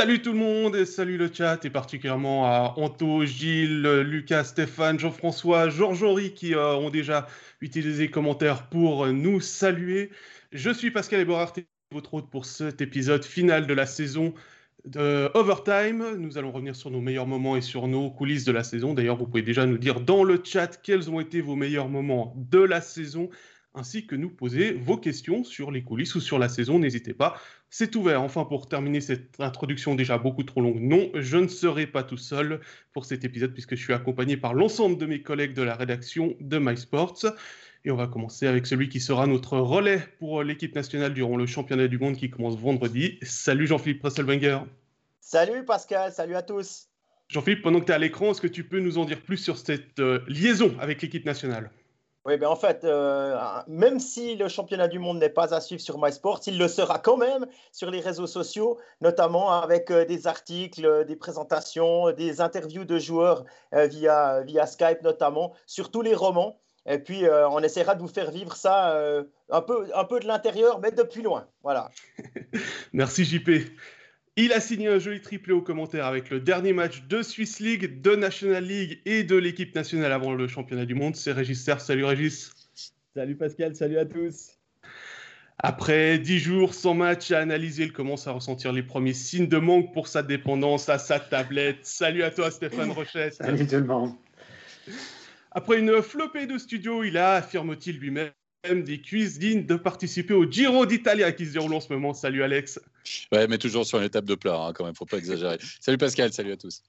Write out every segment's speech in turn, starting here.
Salut tout le monde et salut le chat et particulièrement à Anto, Gilles, Lucas, Stéphane, Jean-François, Georges-Henri qui euh, ont déjà utilisé les commentaires pour nous saluer. Je suis Pascal Eborart et votre hôte pour cet épisode final de la saison de Overtime. Nous allons revenir sur nos meilleurs moments et sur nos coulisses de la saison. D'ailleurs, vous pouvez déjà nous dire dans le chat quels ont été vos meilleurs moments de la saison ainsi que nous poser vos questions sur les coulisses ou sur la saison. N'hésitez pas, c'est ouvert. Enfin, pour terminer cette introduction déjà beaucoup trop longue, non, je ne serai pas tout seul pour cet épisode puisque je suis accompagné par l'ensemble de mes collègues de la rédaction de MySports. Et on va commencer avec celui qui sera notre relais pour l'équipe nationale durant le championnat du monde qui commence vendredi. Salut Jean-Philippe Presselwenger. Salut Pascal, salut à tous. Jean-Philippe, pendant que tu es à l'écran, est-ce que tu peux nous en dire plus sur cette euh, liaison avec l'équipe nationale? Oui, ben en fait, euh, même si le championnat du monde n'est pas à suivre sur MySports, il le sera quand même sur les réseaux sociaux, notamment avec euh, des articles, des présentations, des interviews de joueurs euh, via, via Skype notamment, sur tous les romans. Et puis, on essaiera de vous faire vivre ça un, peu, un peu de l'intérieur, mais depuis loin. Voilà. Merci JP. Il a signé un joli triplé au commentaire avec le dernier match de Swiss League, de National League et de l'équipe nationale avant le championnat du monde. C'est Régis Serre. Salut Régis. Salut Pascal, salut à tous. Après dix jours sans match à analyser, il commence à ressentir les premiers signes de manque pour sa dépendance à sa tablette. Salut à toi Stéphane Rochette. Salut tout le monde. Après une flopée de studio, il a, affirme-t-il lui-même, des cuisines de participer au Giro d'Italia qui se déroule en ce moment. Salut Alex. Ouais, mais toujours sur une étape de plat, hein, quand même, faut pas exagérer. salut Pascal, salut à tous.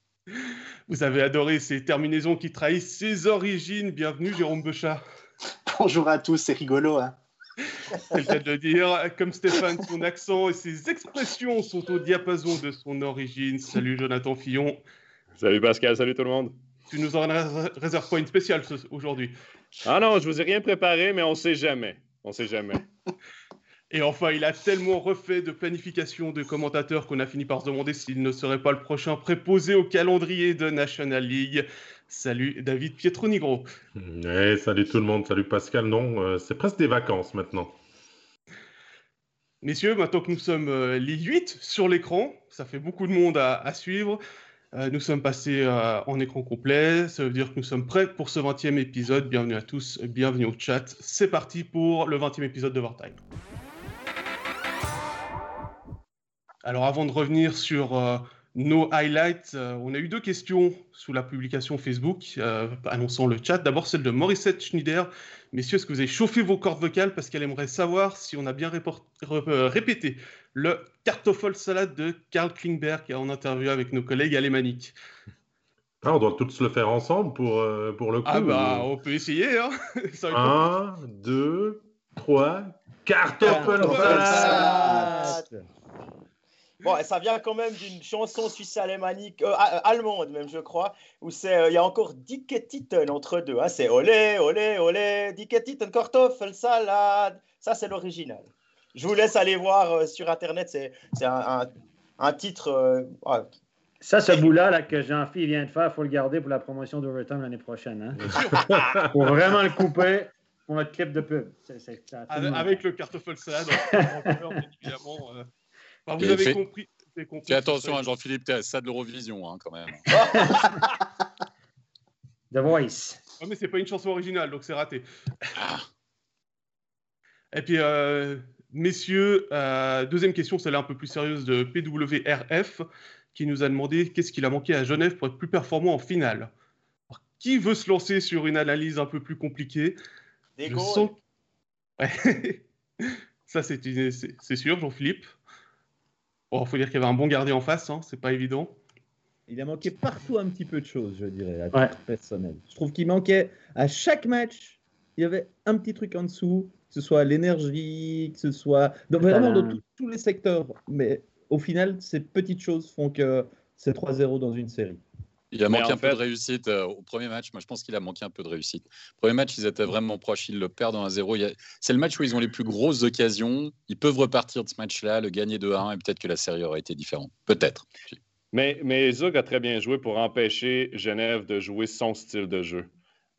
Vous avez adoré ces terminaisons qui trahissent ses origines. Bienvenue Jérôme Bechat. Bonjour à tous, c'est rigolo. Hein c'est le cas de le dire. Comme Stéphane, son accent et ses expressions sont au diapason de son origine. Salut Jonathan Fillon. Salut Pascal, salut tout le monde. Tu nous en réserves pas une spéciale aujourd'hui Ah non, je vous ai rien préparé, mais on sait jamais. On sait jamais. Et enfin, il a tellement refait de planification de commentateurs qu'on a fini par se demander s'il ne serait pas le prochain préposé au calendrier de National League. Salut David Pietronigro. Hey, salut tout le monde, salut Pascal. Non, euh, c'est presque des vacances maintenant. Messieurs, maintenant que nous sommes euh, les 8 sur l'écran, ça fait beaucoup de monde à suivre. Euh, nous sommes passés euh, en écran complet, ça veut dire que nous sommes prêts pour ce 20e épisode. Bienvenue à tous, bienvenue au chat. C'est parti pour le 20e épisode de Overtime. Alors avant de revenir sur euh, nos highlights, on a eu deux questions sous la publication Facebook annonçant le chat. D'abord celle de Morissette Schneider Messieurs, est-ce que vous avez chauffé vos cordes vocales parce qu'elle aimerait savoir si on a bien euh, répété le Kartoffel salade de Karl Klingberg en interview avec nos collègues alémaniques? Ah, on doit tous le faire ensemble pour, euh, pour le coup. Ah bah, on peut essayer. Hein Un, deux, trois. Kartoffel salade Bon, ça vient quand même d'une chanson suisse-alémanique, euh, allemande même, je crois, où c'est, euh, il y a encore Titten entre deux. Hein, c'est olé, olé, olé, Titten, Kartoffel, salade. Ça, c'est l'original. Je vous laisse aller voir euh, sur Internet. C'est, c'est un, un, titre. ça, ce bout-là là, que Jean-Philippe vient de faire, il faut le garder pour la promotion d'Overtime l'année prochaine. Hein? pour vraiment le couper pour notre clip de pub. avec, le Kartoffel salade, évidemment vous avez compris. Fais attention, à hein, Jean-Philippe, tu ça de l'Eurovision hein, quand même. The Voice. Non, mais c'est pas une chanson originale, donc c'est raté. Ah. Et puis, euh, messieurs, euh, deuxième question, celle-là un peu plus sérieuse de PWRF, qui nous a demandé qu'est-ce qu'il a manqué à Genève pour être plus performant en finale. qui veut se lancer sur une analyse un peu plus compliquée? Des Ça, c'est sûr, Jean-Philippe. Il faut dire qu'il y avait un bon gardien en face, hein, c'est pas évident. Il a manqué partout un petit peu de choses, je dirais, à titre personnel. Je trouve qu'il manquait à chaque match, il y avait un petit truc en dessous, que ce soit l'énergie, que ce soit vraiment dans tous les secteurs. Mais au final, ces petites choses font que c'est 3-0 dans une série. Il a manqué un peu de réussite euh, au premier match. Moi, je pense qu'il a manqué un peu de réussite. Premier match, ils étaient vraiment proches. Ils le perdent en 1-0. C'est le match où ils ont les plus grosses occasions. Ils peuvent repartir de ce match-là, le gagner 2-1, et peut-être que la série aurait été différente. Peut-être. Mais, mais Zug a très bien joué pour empêcher Genève de jouer son style de jeu.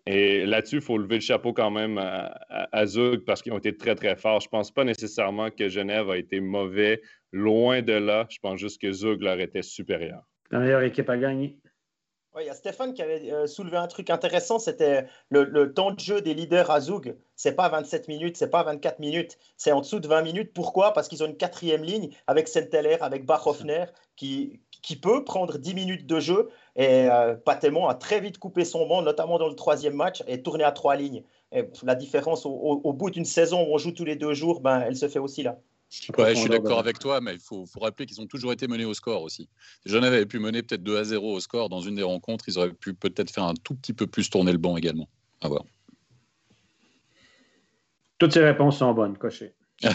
Et là-dessus, il faut lever le chapeau quand même à, Zug parce qu'ils ont été très, très forts. Je ne pense pas nécessairement que Genève a été mauvais Loin de là, je pense juste que Zug leur était supérieur. La meilleure équipe à gagner. Oui, il y a Stéphane qui avait euh, soulevé un truc intéressant, c'était le, temps de jeu des leaders à Zug. C'est pas 27 minutes, c'est pas 24 minutes, c'est en dessous de 20 minutes. Pourquoi? Parce qu'ils ont une quatrième ligne avec Senteller, avec Bachhoffner, qui, qui peut prendre 10 minutes de jeu. Et euh, a très vite coupé son banc, notamment dans le troisième match, et tourné à trois lignes. La différence au, bout d'une saison où on joue tous les deux jours, ben, elle se fait aussi là. Ouais, je suis d'accord avec toi, mais il faut, rappeler qu'ils ont toujours été menés au score aussi. Si Genève avait pu mener peut-être 2 à 0 au score dans une des rencontres, ils auraient pu peut-être faire un tout petit peu plus tourner le banc également. À voir. Toutes ces réponses sont bonnes, coché.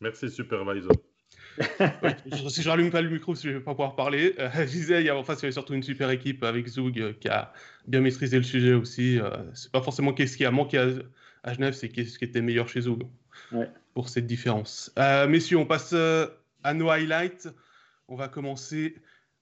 Merci, Supervisor. si je rallume pas le micro, je ne vais pas pouvoir parler. Euh, je disais, il y, a, en face, il y avait surtout une super équipe avec Zoug euh, qui a bien maîtrisé le sujet aussi. Euh, c'est pas forcément qu'est-ce qui a manqué à, à Genève, c'est qu'est-ce qui était meilleur chez Zoug pour cette différence. Euh, messieurs, on passe euh, à nos highlights. On va commencer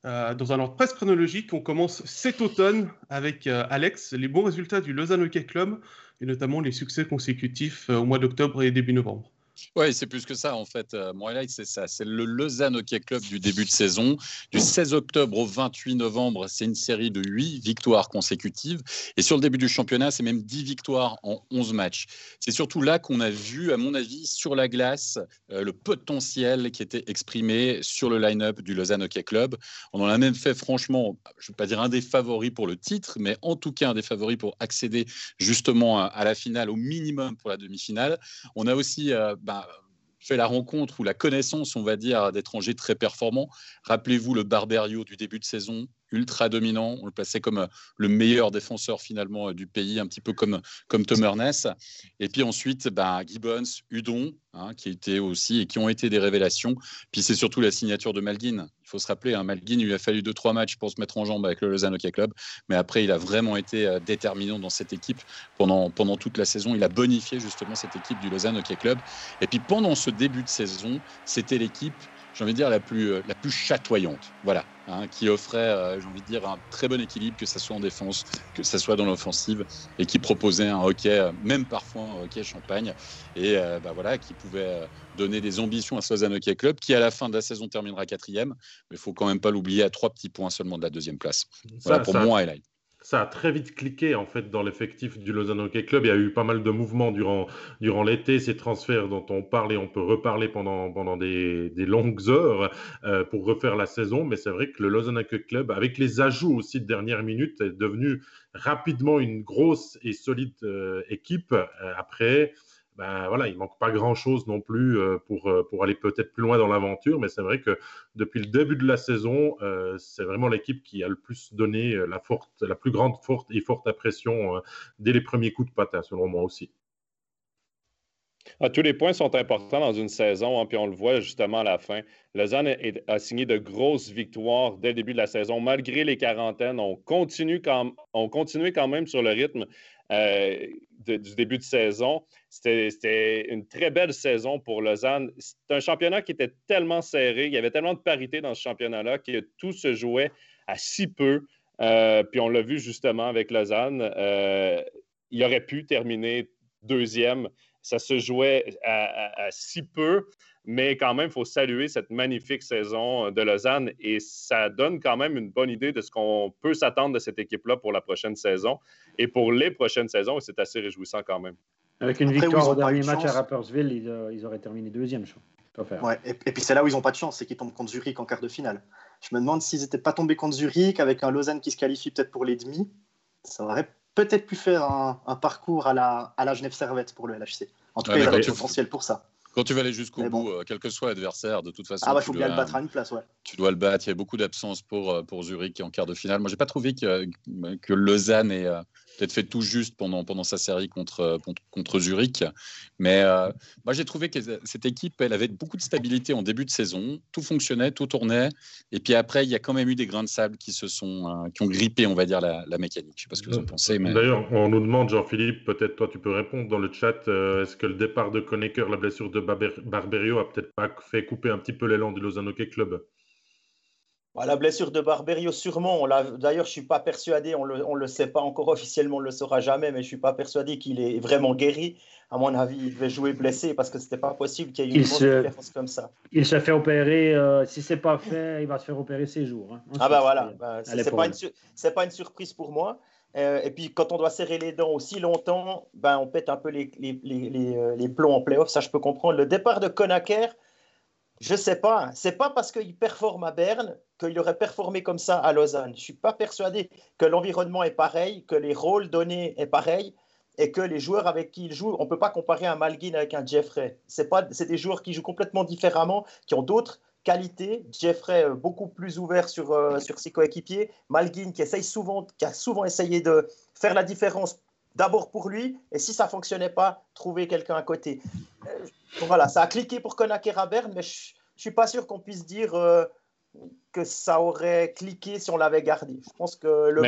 euh, dans un ordre presque chronologique. On commence cet automne avec Alex, les bons résultats du Lausanne Hockey Club et notamment les succès consécutifs au mois d'octobre et début novembre. Oui, c'est plus que ça en fait. Euh, mon highlight, c'est ça. C'est le Lausanne Hockey Club du début de saison. Du 16 octobre au 28 novembre, c'est une série de 8 victoires consécutives. Et sur le début du championnat, c'est même 10 victoires en 11 matchs. C'est surtout là qu'on a vu, à mon avis, sur la glace, euh, le potentiel qui était exprimé sur le line-up du Lausanne Hockey Club. On en a même fait, franchement, je ne vais pas dire un des favoris pour le titre, mais en tout cas un des favoris pour accéder justement à, la finale, au minimum pour la demi-finale. On a aussi. Euh, bah, fait la rencontre ou la connaissance, on va dire, d'étrangers très performants. Rappelez-vous le Barberio du début de saison, ultra dominant. On le plaçait comme euh, le meilleur défenseur finalement euh, du pays, un petit peu comme, comme Tom Ernest. Et puis ensuite, bah, Gibbons, Udon, hein, qui étaient aussi et qui ont été des révélations. Puis c'est surtout la signature de Malguin faut se rappeler, hein, Malguin, il lui a fallu 2-3 matchs pour se mettre en jambe avec le Lausanne Hockey Club. Mais après, il a vraiment été euh, déterminant dans cette équipe pendant, pendant toute la saison. Il a bonifié justement cette équipe du Lausanne Hockey Club. Et puis pendant ce début de saison, c'était l'équipe j'ai envie de dire, la plus, euh, la plus chatoyante. Voilà, hein, qui offrait, euh, j'ai envie de dire, un très bon équilibre, que ce soit en défense, que ce soit dans l'offensive, et qui proposait un hockey, euh, même parfois un hockey champagne, et bah, voilà, qui pouvait donner des ambitions à Lausanne Hockey Club, qui à la fin de la saison terminera quatrième, mais il faut quand même pas l'oublier, à trois petits points seulement de la deuxième place. Voilà pour moi, highlight ça a très vite cliqué en fait dans l'effectif du Lausanne Hockey Club. Il y a eu pas mal de mouvements durant, durant l'été, ces transferts dont on parle et on peut reparler pendant, pendant des, des longues heures euh, pour refaire la saison. Mais c'est vrai que le Lausanne Hockey Club, avec les ajouts aussi de dernière minute, est devenu rapidement une grosse et solide euh, équipe. Euh, après, ben voilà, il manque pas grand-chose non plus euh, pour, euh, pour aller peut-être plus loin dans l'aventure, mais c'est vrai que depuis le début de la saison, euh, c'est vraiment l'équipe qui a le plus donné la, plus grande forte et forte impression dès les premiers coups de patin, selon moi aussi. Ah, tous les points sont importants dans une saison, hein, puis on le voit justement à la fin. Lausanne a, signé de grosses victoires dès le début de la saison, malgré les quarantaines. On continue quand, on continuait quand même sur le rythme euh, du début de saison. C'était une très belle saison pour Lausanne. C'est un championnat qui était tellement serré, il y avait tellement de parité dans ce championnat-là que tout se jouait à si peu. Euh, puis on l'a vu justement avec Lausanne. Euh, il aurait pu terminer deuxième. Ça se jouait à si peu. Mais quand même, il faut saluer cette magnifique saison de Lausanne et ça donne quand même une bonne idée de ce qu'on peut s'attendre de cette équipe-là pour la prochaine saison et pour les prochaines saisons. C'est assez réjouissant quand même. Avec une victoire au dernier match à Rappersville, ils, auraient terminé deuxième, je Ouais, et, puis c'est là où ils n'ont pas de chance, c'est qu'ils tombent contre Zurich en quart de finale. Je me demande s'ils n'étaient pas tombés contre Zurich avec un Lausanne qui se qualifie peut-être pour les demi, ça aurait peut-être pu faire un, parcours à la, à la Genève Servette pour le LHC. En tout cas, il y a le potentiel pour ça. Quand tu vas aller jusqu'au bout, euh, quel que soit l'adversaire, de toute façon. Ah, bah, faut bien le battre à une place, ouais. Tu dois le battre. Il y a beaucoup d'absence pour, euh, pour Zurich en quart de finale. Moi, j'ai pas trouvé que, que Lausanne euh, peut-être fait tout juste pendant, pendant sa série contre, contre, Zurich. Mais euh, moi, j'ai trouvé que cette équipe, elle avait beaucoup de stabilité en début de saison. Tout fonctionnait, tout tournait. Et puis après, il y a quand même eu des grains de sable qui, se sont, euh, qui ont grippé, on va dire, la, mécanique. Je ne sais pas ce que vous en pensez. Mais... D'ailleurs, on nous demande, Jean-Philippe, peut-être toi, tu peux répondre dans le chat, euh, est-ce que le départ de Konecker, la blessure de Barberio, a peut-être pas fait couper un petit peu l'élan du Lausanne Hockey Club? Bah, la blessure de Barberio, sûrement. D'ailleurs, je ne suis pas persuadé, on ne le, sait pas encore officiellement, on ne le saura jamais, mais je ne suis pas persuadé qu'il est vraiment guéri. À mon avis, il devait jouer blessé parce que ce n'était pas possible qu'il y ait une différence comme ça. Il se fait opérer, euh, si ce n'est pas fait, il va se faire opérer ces jours. Hein. Ah ben voilà, bah, ce n'est pas, pas, une surprise pour moi. Euh, et puis, quand on doit serrer les dents aussi longtemps, ben, on pète un peu les, les, les, euh, les plombs en playoff. Ça, je peux comprendre. Le départ de Konaker, je ne sais pas. C'est pas parce qu'il performe à Berne qu'il aurait performé comme ça à Lausanne. Je ne suis pas persuadé que l'environnement est pareil, que les rôles donnés est pareil et que les joueurs avec qui il joue, on ne peut pas comparer un Malguin avec un Jeffrey. C'est des joueurs qui jouent complètement différemment, qui ont d'autres qualités. Jeffrey euh, beaucoup plus ouvert sur, euh, sur ses coéquipiers. Malguin qui, essaye souvent, qui a souvent essayé de faire la différence d'abord pour lui, et si ça ne fonctionnait pas, trouver quelqu'un à côté. Euh, voilà, ça a cliqué pour à Berne, mais je ne suis pas sûr qu'on puisse dire que ça aurait cliqué si on l'avait gardé. Je pense que le,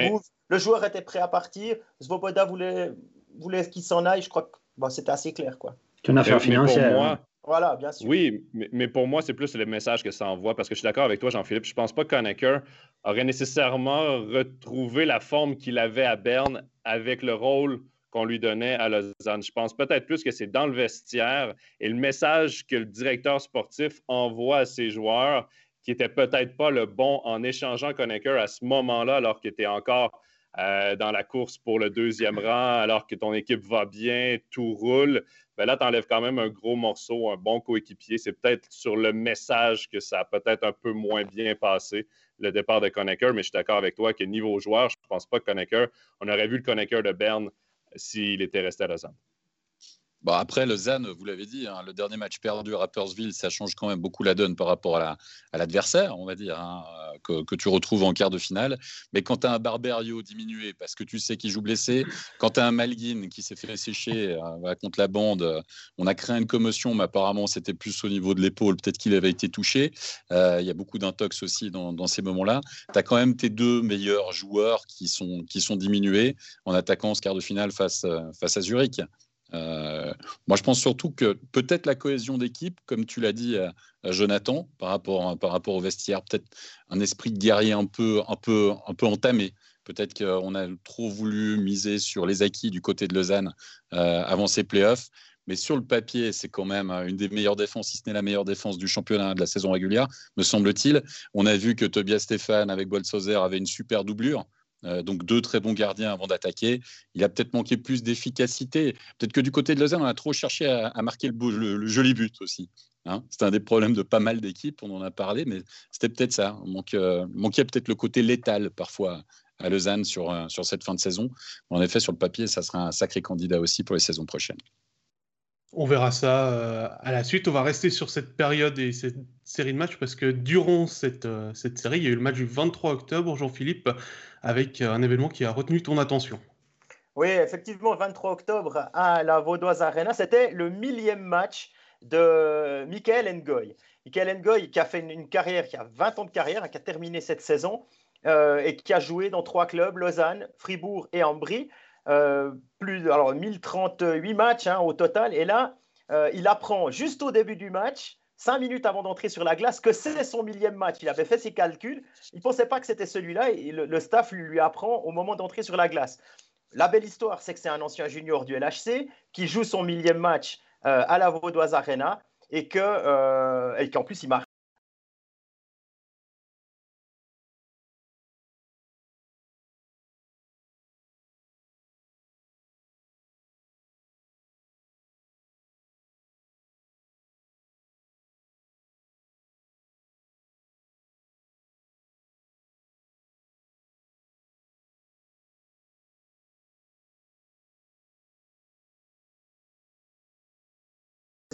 le joueur était prêt à partir. Svoboda voulait, voulait qu'il s'en aille. Je crois que bon, c'était assez clair. quoi. C'est une affaire financière. Hein. Voilà, bien sûr. Oui, mais, pour moi, c'est plus le message que ça envoie parce que je suis d'accord avec toi, Jean-Philippe. Je pense pas que Conacher aurait nécessairement retrouvé la forme qu'il avait à Berne avec le rôle qu'on lui donnait à Lausanne. Je pense peut-être plus que c'est dans le vestiaire et le message que le directeur sportif envoie à ses joueurs qui n'était peut-être pas le bon en échangeant Conacher à ce moment-là, alors qu'il était encore euh, dans la course pour le deuxième rang, alors que ton équipe va bien, tout roule. Ben là, tu enlèves quand même un gros morceau, un bon coéquipier. C'est peut-être sur le message que ça a peut-être un peu moins bien passé, le départ de Conacher, mais je suis d'accord avec toi que niveau joueur, je ne pense pas que Conacher, on aurait vu le Conacher de Berne s'il était resté à Lausanne. Bon, après, Lausanne, vous l'avez dit, hein, le dernier match perdu à Rappersville, ça change quand même beaucoup la donne par rapport à l'adversaire, on va dire, hein, que, tu retrouves en quart de finale. Mais quand tu as un Barberio diminué parce que tu sais qu'il joue blessé, quand tu as un Malguin qui s'est fait sécher euh, contre la bande, on a créé une commotion, mais apparemment c'était plus au niveau de l'épaule, peut-être qu'il avait été touché. Euh, il y a beaucoup d'intox aussi dans, ces moments-là. Tu as quand même tes deux meilleurs joueurs qui sont, qui sont diminués en attaquant ce quart de finale face, euh, face à Zurich. Euh, moi, je pense surtout que peut-être la cohésion d'équipe, comme tu l'as dit, à, Jonathan, par rapport, par rapport au vestiaire, peut-être un esprit de guerrier un peu, un peu, un peu entamé. Peut-être qu'on a trop voulu miser sur les acquis du côté de Lausanne euh, avant ces playoffs. Mais sur le papier, c'est quand même une des meilleures défenses, si ce n'est la meilleure défense du championnat de la saison régulière, me semble-t-il. On a vu que Tobias Stéphane avec Bolsozer avait une super doublure. Euh, donc deux très bons gardiens avant d'attaquer. Il a peut-être manqué plus d'efficacité. Peut-être que du côté de Lausanne, on a trop cherché à, marquer le, joli but aussi. Hein. c'est un des problèmes de pas mal d'équipes, on en a parlé, mais c'était peut-être ça. On euh, manquait peut-être le côté létal parfois à Lausanne euh, sur cette fin de saison. En effet, sur le papier, ça sera un sacré candidat aussi pour les saisons prochaines. On verra ça à la suite. On va rester sur cette période et cette série de matchs parce que durant cette, cette série, il y a eu le match du 23 octobre, Jean-Philippe, avec un événement qui a retenu ton attention. Oui, effectivement, le 23 octobre à la Vaudoise Arena, c'était le millième match de Michael Ngoy. Michael Ngoy qui a fait une, carrière, qui a 20 ans de carrière, qui a terminé cette saison euh, et qui a joué dans trois clubs, Lausanne, Fribourg et Ambry. Euh, plus, alors 1038 matchs hein, au total. Et là, euh, il apprend juste au début du match cinq minutes avant d'entrer sur la glace, que c'est son millième match. Il avait fait ses calculs. Il ne pensait pas que c'était celui-là et le, staff lui, apprend au moment d'entrer sur la glace. La belle histoire, c'est que c'est un ancien junior du LHC qui joue son millième match euh, à la Vaudoise Arena et qu'en euh, plus il marque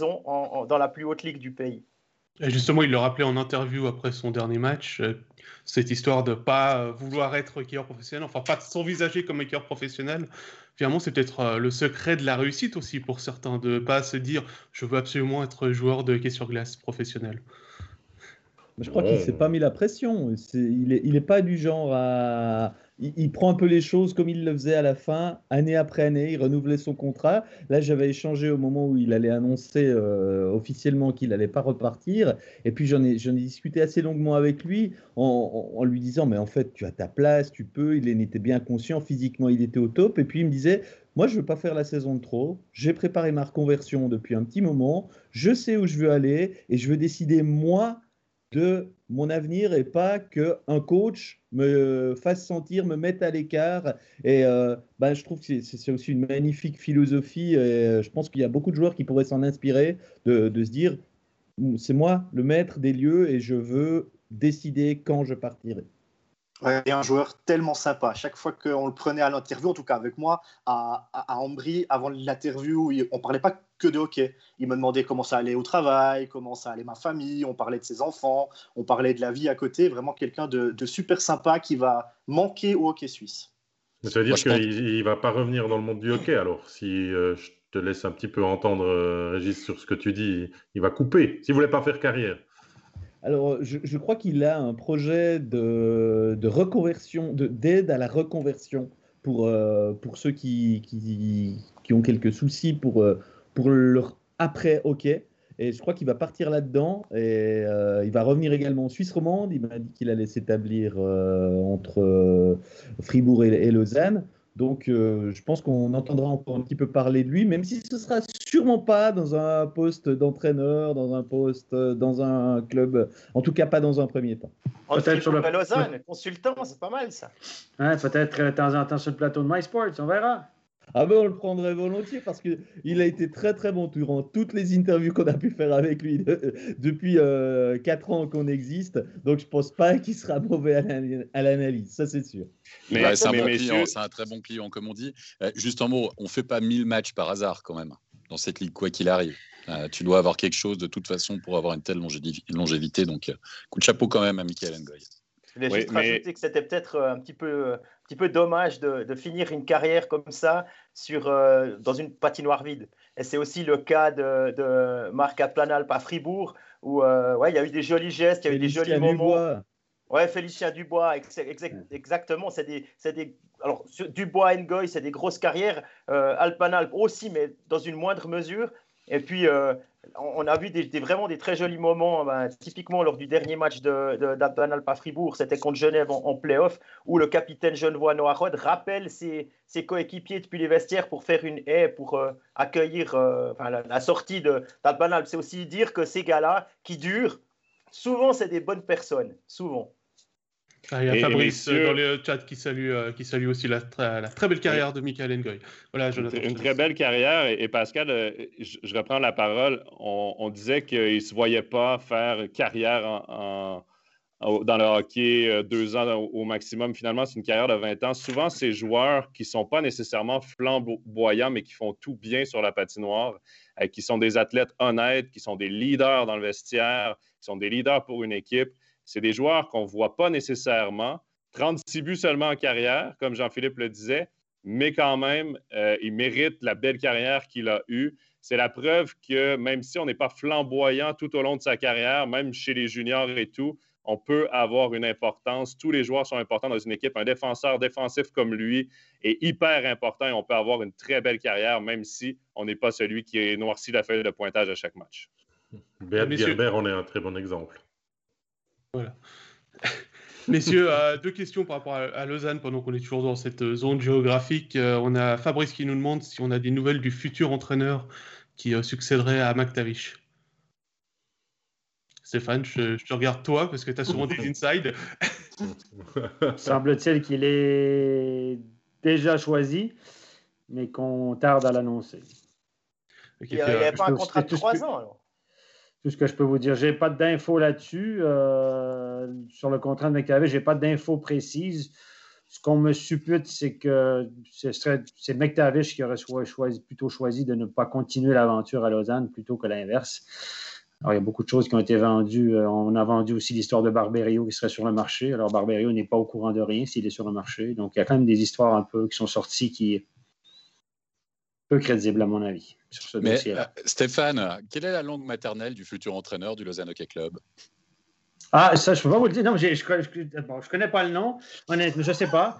dans la plus haute ligue du pays. Et justement, il le rappelait en interview après son dernier match, euh, cette histoire de pas vouloir être kicker professionnel, enfin pas s'envisager comme kicker professionnel. Finalement, c'est peut-être euh, le secret de la réussite aussi pour certains, de pas se dire je veux absolument être joueur de hockey sur glace professionnel. Je crois qu'il s'est pas mis la pression. il n'est est pas du genre à il, prend un peu les choses comme il le faisait à la fin, année après année, il renouvelait son contrat. Là, j'avais échangé au moment où il allait annoncer euh, officiellement qu'il n'allait pas repartir. Et puis, j'en ai, discuté assez longuement avec lui en, en, lui disant, mais en fait, tu as ta place, tu peux. Il en était bien conscient, physiquement, il était au top. Et puis, il me disait, moi, je ne veux pas faire la saison de trop. J'ai préparé ma reconversion depuis un petit moment. Je sais où je veux aller et je veux décider, moi, de mon avenir et pas qu'un coach me fasse sentir, me mette à l'écart. Et euh, ben, je trouve que c'est aussi une magnifique philosophie. Et euh, je pense qu'il y a beaucoup de joueurs qui pourraient s'en inspirer, de, se dire, c'est moi le maître des lieux et je veux décider quand je partirai. Ouais, un joueur tellement sympa. Chaque fois qu'on le prenait à l'interview, en tout cas avec moi, à, à, avant l'interview, on parlait pas que de hockey. Il me demandait comment ça allait au travail, comment ça allait ma famille, on parlait de ses enfants, on parlait de la vie à côté. Vraiment quelqu'un de, super sympa qui va manquer au hockey suisse. Ça veut dire qu'il ne va pas revenir dans le monde du hockey alors Si euh, je te laisse un petit peu entendre, euh, Régis, sur ce que tu dis, il va couper, s'il ne voulait pas faire carrière. Alors, je, crois qu'il a un projet de, de reconversion, d'aide à la reconversion pour, euh, pour ceux qui, qui, qui, ont quelques soucis pour, euh, pour leur après-hockey. Et je crois qu'il va partir là-dedans et euh, il va revenir également en Suisse romande. Il m'a dit qu'il allait s'établir entre Fribourg et, Lausanne. Donc, euh, je pense qu'on entendra encore un petit peu parler de lui, même si ce sera sûrement pas dans un poste d'entraîneur, dans un poste, dans un club, en tout cas pas dans un premier temps. Peut-être sur le Lausanne, consultant, c'est pas mal ça. Ouais, peut-être de temps en temps sur le plateau de MySports, on verra. Ah ben on le prendrait volontiers parce qu'il a été très très bon durant toutes les interviews qu'on a pu faire avec lui depuis euh, 4 ans qu'on existe. Donc je pense pas qu'il sera mauvais à l'analyse, ça c'est sûr. Mais, c'est un, un, très bon client comme on dit. Euh, juste un mot, on fait pas 1000 matchs par hasard quand même dans cette ligue quoi qu'il arrive. Euh, tu dois avoir quelque chose de toute façon pour avoir une telle longévité. Donc euh, coup de chapeau quand même à Michael Ngoy. Je voulais juste rajouter que c'était peut-être un petit peu petit peu dommage de, finir une carrière comme ça sur, euh, dans une patinoire vide. Et c'est aussi le cas de, de Marc Atlanal à Fribourg, où euh, ouais, il y a eu des jolis gestes, il y a eu des jolis moments. Ouais, Félicien Dubois, exactement. C'est des, des, alors Dubois Ngoy, c'est des grosses carrières. Euh, Alpanal aussi, mais dans une moindre mesure. Et puis, euh, on a vu des, vraiment des très jolis moments, ben, typiquement lors du dernier match de, de, Fribourg, c'était contre Genève en, playoff, où le capitaine genevois Noah Rod rappelle ses, coéquipiers depuis les vestiaires pour faire une haie, pour euh, accueillir euh, la, sortie d'Alpanal. C'est aussi dire que ces gars-là, qui durent, souvent c'est des bonnes personnes, souvent. Ah, il y a Fabrice dans le chat qui salue, euh, qui salue aussi la, la, très belle carrière de Michael Ngoy. Voilà, Une très belle carrière. Et, Pascal, euh, je, reprends la parole. On, disait qu'il ne se voyait pas faire carrière en, dans le hockey euh, deux ans au, maximum. Finalement, c'est une carrière de 20 ans. Souvent, ces joueurs qui ne sont pas nécessairement flamboyants, mais qui font tout bien sur la patinoire, qui sont des athlètes honnêtes, qui sont des leaders dans le vestiaire, qui sont des leaders pour une équipe c'est des joueurs qu'on ne voit pas nécessairement. 36 buts seulement en carrière, comme Jean-Philippe le disait, mais quand même, euh, il mérite la belle carrière qu'il a eue. C'est la preuve que même si on n'est pas flamboyant tout au long de sa carrière, même chez les juniors et tout, on peut avoir une importance. Tous les joueurs sont importants dans une équipe. Un défenseur défensif comme lui est hyper important et on peut avoir une très belle carrière, même si on n'est pas celui qui est noirci la feuille de pointage à chaque match. Beat Gerber on est un très bon exemple. Voilà. Messieurs, euh, deux questions par rapport à, Lausanne pendant qu'on est toujours dans cette euh, zone géographique. Euh, on a Fabrice qui nous demande si on a des nouvelles du futur entraîneur qui succéderait à McTavish. Stéphane, je, te regarde toi parce que tu as souvent des insides. Semble-t-il qu'il est déjà choisi, mais qu'on tarde à l'annoncer. il n'y a, pas un contrat de trois ans alors tout ce que je peux vous dire. Je n'ai pas d'infos là-dessus. Euh, sur le contrat de McTavish, je n'ai pas d'infos précises. Ce qu'on me suppute, c'est que c'est McTavish qui aurait plutôt choisi de ne pas continuer l'aventure à Lausanne plutôt que l'inverse. Alors, il y a beaucoup de choses qui ont été vendues. Euh, on a vendu aussi l'histoire de Barberio qui serait sur le marché. Alors, Barberio n'est pas au courant de rien s'il est sur le marché. Donc, il y a quand même des histoires un peu qui sont sorties qui, peu crédible à mon avis sur ce dossier-là. Euh, Stéphane, quelle est la langue maternelle du futur entraîneur du Lausanne Hockey Club? Ah, ça, je ne peux pas vous le dire. Non, je ne bon, connais pas le nom, honnêtement, je ne sais pas.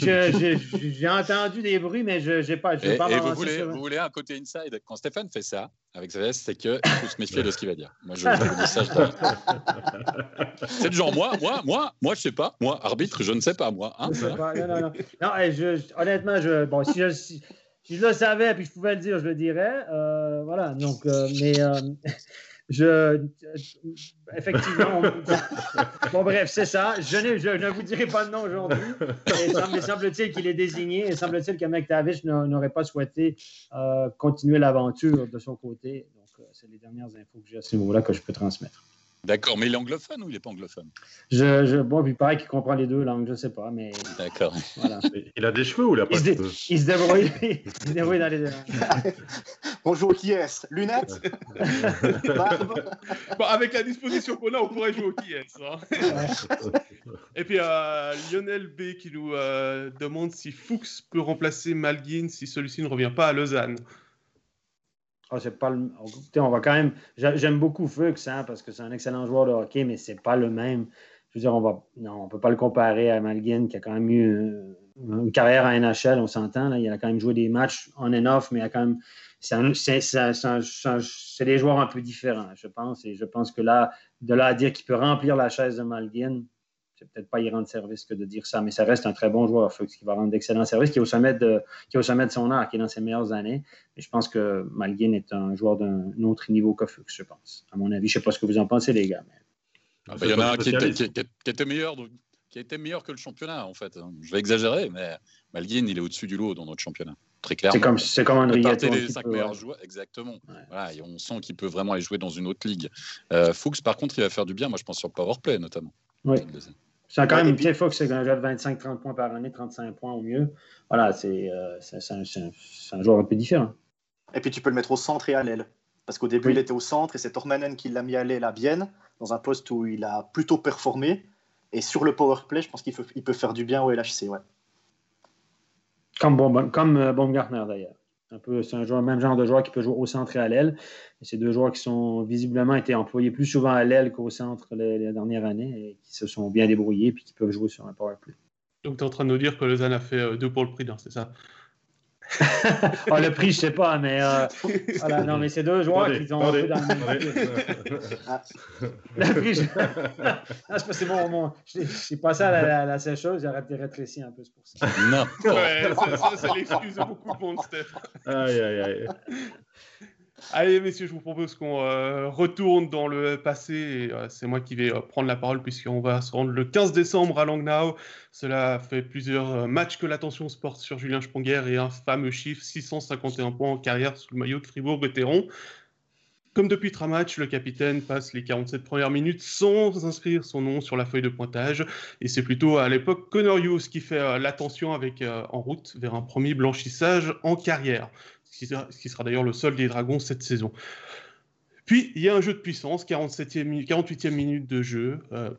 J'ai entendu des bruits, mais je n'ai pas. Et, pas et vous, voulez, vous voulez un côté inside? Quand Stéphane fait ça avec sa veste, c'est qu'il faut se méfier de ce qu'il va dire. Moi, je, vous dis ça. c'est le genre, moi, moi, moi, moi, je ne sais pas. Moi, arbitre, je ne sais pas, moi. Hein, non, non, non. non je, honnêtement, je, bon, si je, si, je le savais puis je pouvais le dire, je le dirais. Euh, voilà, donc, euh, mais. Euh, je, effectivement, bon bref, c'est ça. Je ne, je ne, vous dirai pas de nom aujourd'hui. Il semble-t-il qu'il est désigné et semble-t-il que McTavish n'aurait pas souhaité continuer l'aventure de son côté. Donc, c'est les dernières infos que j'ai à ce niveau-là que je peux transmettre. D'accord, mais il est anglophone ou il n'est pas anglophone? Je, je, Bon, il paraît qu'il comprend les deux langues, je ne sais pas, mais... D'accord. Voilà. Il a des cheveux ou il n'a pas de cheveux? Il se débrouille, il se débrouille dans les deux langues. Bonjour, qui est Lunettes? Bon, Avec la disposition qu'on a, on pourrait jouer au qui est. Hein. Et puis, euh, Lionel B qui nous euh, demande si Fuchs peut remplacer Malguin si celui-ci ne revient pas à Lausanne. Ah, pas on va quand même. J'aime beaucoup Fuchs hein, parce que c'est un excellent joueur de hockey, mais c'est pas le même. Je veux dire, on va. Peut pas le comparer à Malguin qui a quand même eu une, carrière à NHL, on s'entend. Il a quand même joué des matchs on and off, mais il a quand même. C'est des joueurs un peu différents, je pense. Et je pense que là, de là à dire qu'il peut remplir la chaise de Peut-être pas y rendre service que de dire ça, mais ça reste un très bon joueur, Fuchs, qui va rendre d'excellents services, qui est, au sommet de, qui est au sommet de son art, qui est dans ses meilleures années. Et je pense que Malguin est un joueur d'un autre niveau que Fuchs, je pense. À mon avis, je ne sais pas ce que vous en pensez, les gars. Ah, bah, il y en a un qui était, meilleur, qui était meilleur que le championnat, en fait. Je vais exagérer, mais Malguin, il est au-dessus du lot dans notre championnat. Très clairement. C'est comme, c'est comme un les cinq meilleurs joueurs, exactement. Voilà, et on sent qu'il peut vraiment aller jouer dans une autre ligue. Euh, Fuchs, par contre, il va faire du bien, moi je pense sur Powerplay notamment. Oui. C'est quand même une petite fois que c'est un joueur de 25-30 points par année, 35 points au mieux. Voilà, c'est euh, un, un, joueur un peu différent. Et puis tu peux le mettre au centre et à l'aile. Parce qu'au début, il était au centre et c'est Tormanen qui l'a mis à l'aile à Bienne, dans un poste où il a plutôt performé. Et sur le power play, je pense qu'il peut faire du bien au LHC. Ouais. Comme, bon, comme euh, Baumgartner d'ailleurs. Un peu, c'est un joueur, même genre de joueur qui peut jouer au centre et à l'aile. Et c'est deux joueurs qui sont visiblement été employés plus souvent à l'aile qu'au centre les, dernières années et qui se sont bien débrouillés et qui peuvent jouer sur un power play. Donc tu es en train de nous dire que Lausanne a fait euh, deux pour le prix, c'est ça? Oh, le prix, je sais pas, mais euh, voilà, non, mais c'est deux joueurs qui ont un peu dans le même Le prix, je... ah, c'est bon, bon. J'ai passé à la, la, la sécheuse, j'aurais été rétréci un peu, c'est pour ça. Non. Ouais, ça, ça c'est l'excuse de beaucoup de monde, Steph. Aïe, aïe, aïe. Allez, messieurs, je vous propose qu'on euh, retourne dans le passé. Euh, c'est moi qui vais euh, prendre la parole puisqu'on va se rendre le 15 décembre à Langnau. Cela fait plusieurs matchs que l'attention se porte sur Julien Sponger et un fameux chiffre 651 points en carrière sous le maillot de Fribourg-Gotteron. Comme depuis trois matchs, le capitaine passe les 47 premières minutes sans inscrire son nom sur la feuille de pointage. Et c'est plutôt à l'époque Connor Hughes qui fait l'attention avec en route vers un premier blanchissage en carrière qui sera, d'ailleurs le seul des Dragons cette saison. Puis, il y a un jeu de puissance, 47e, 48e minute de jeu. Euh,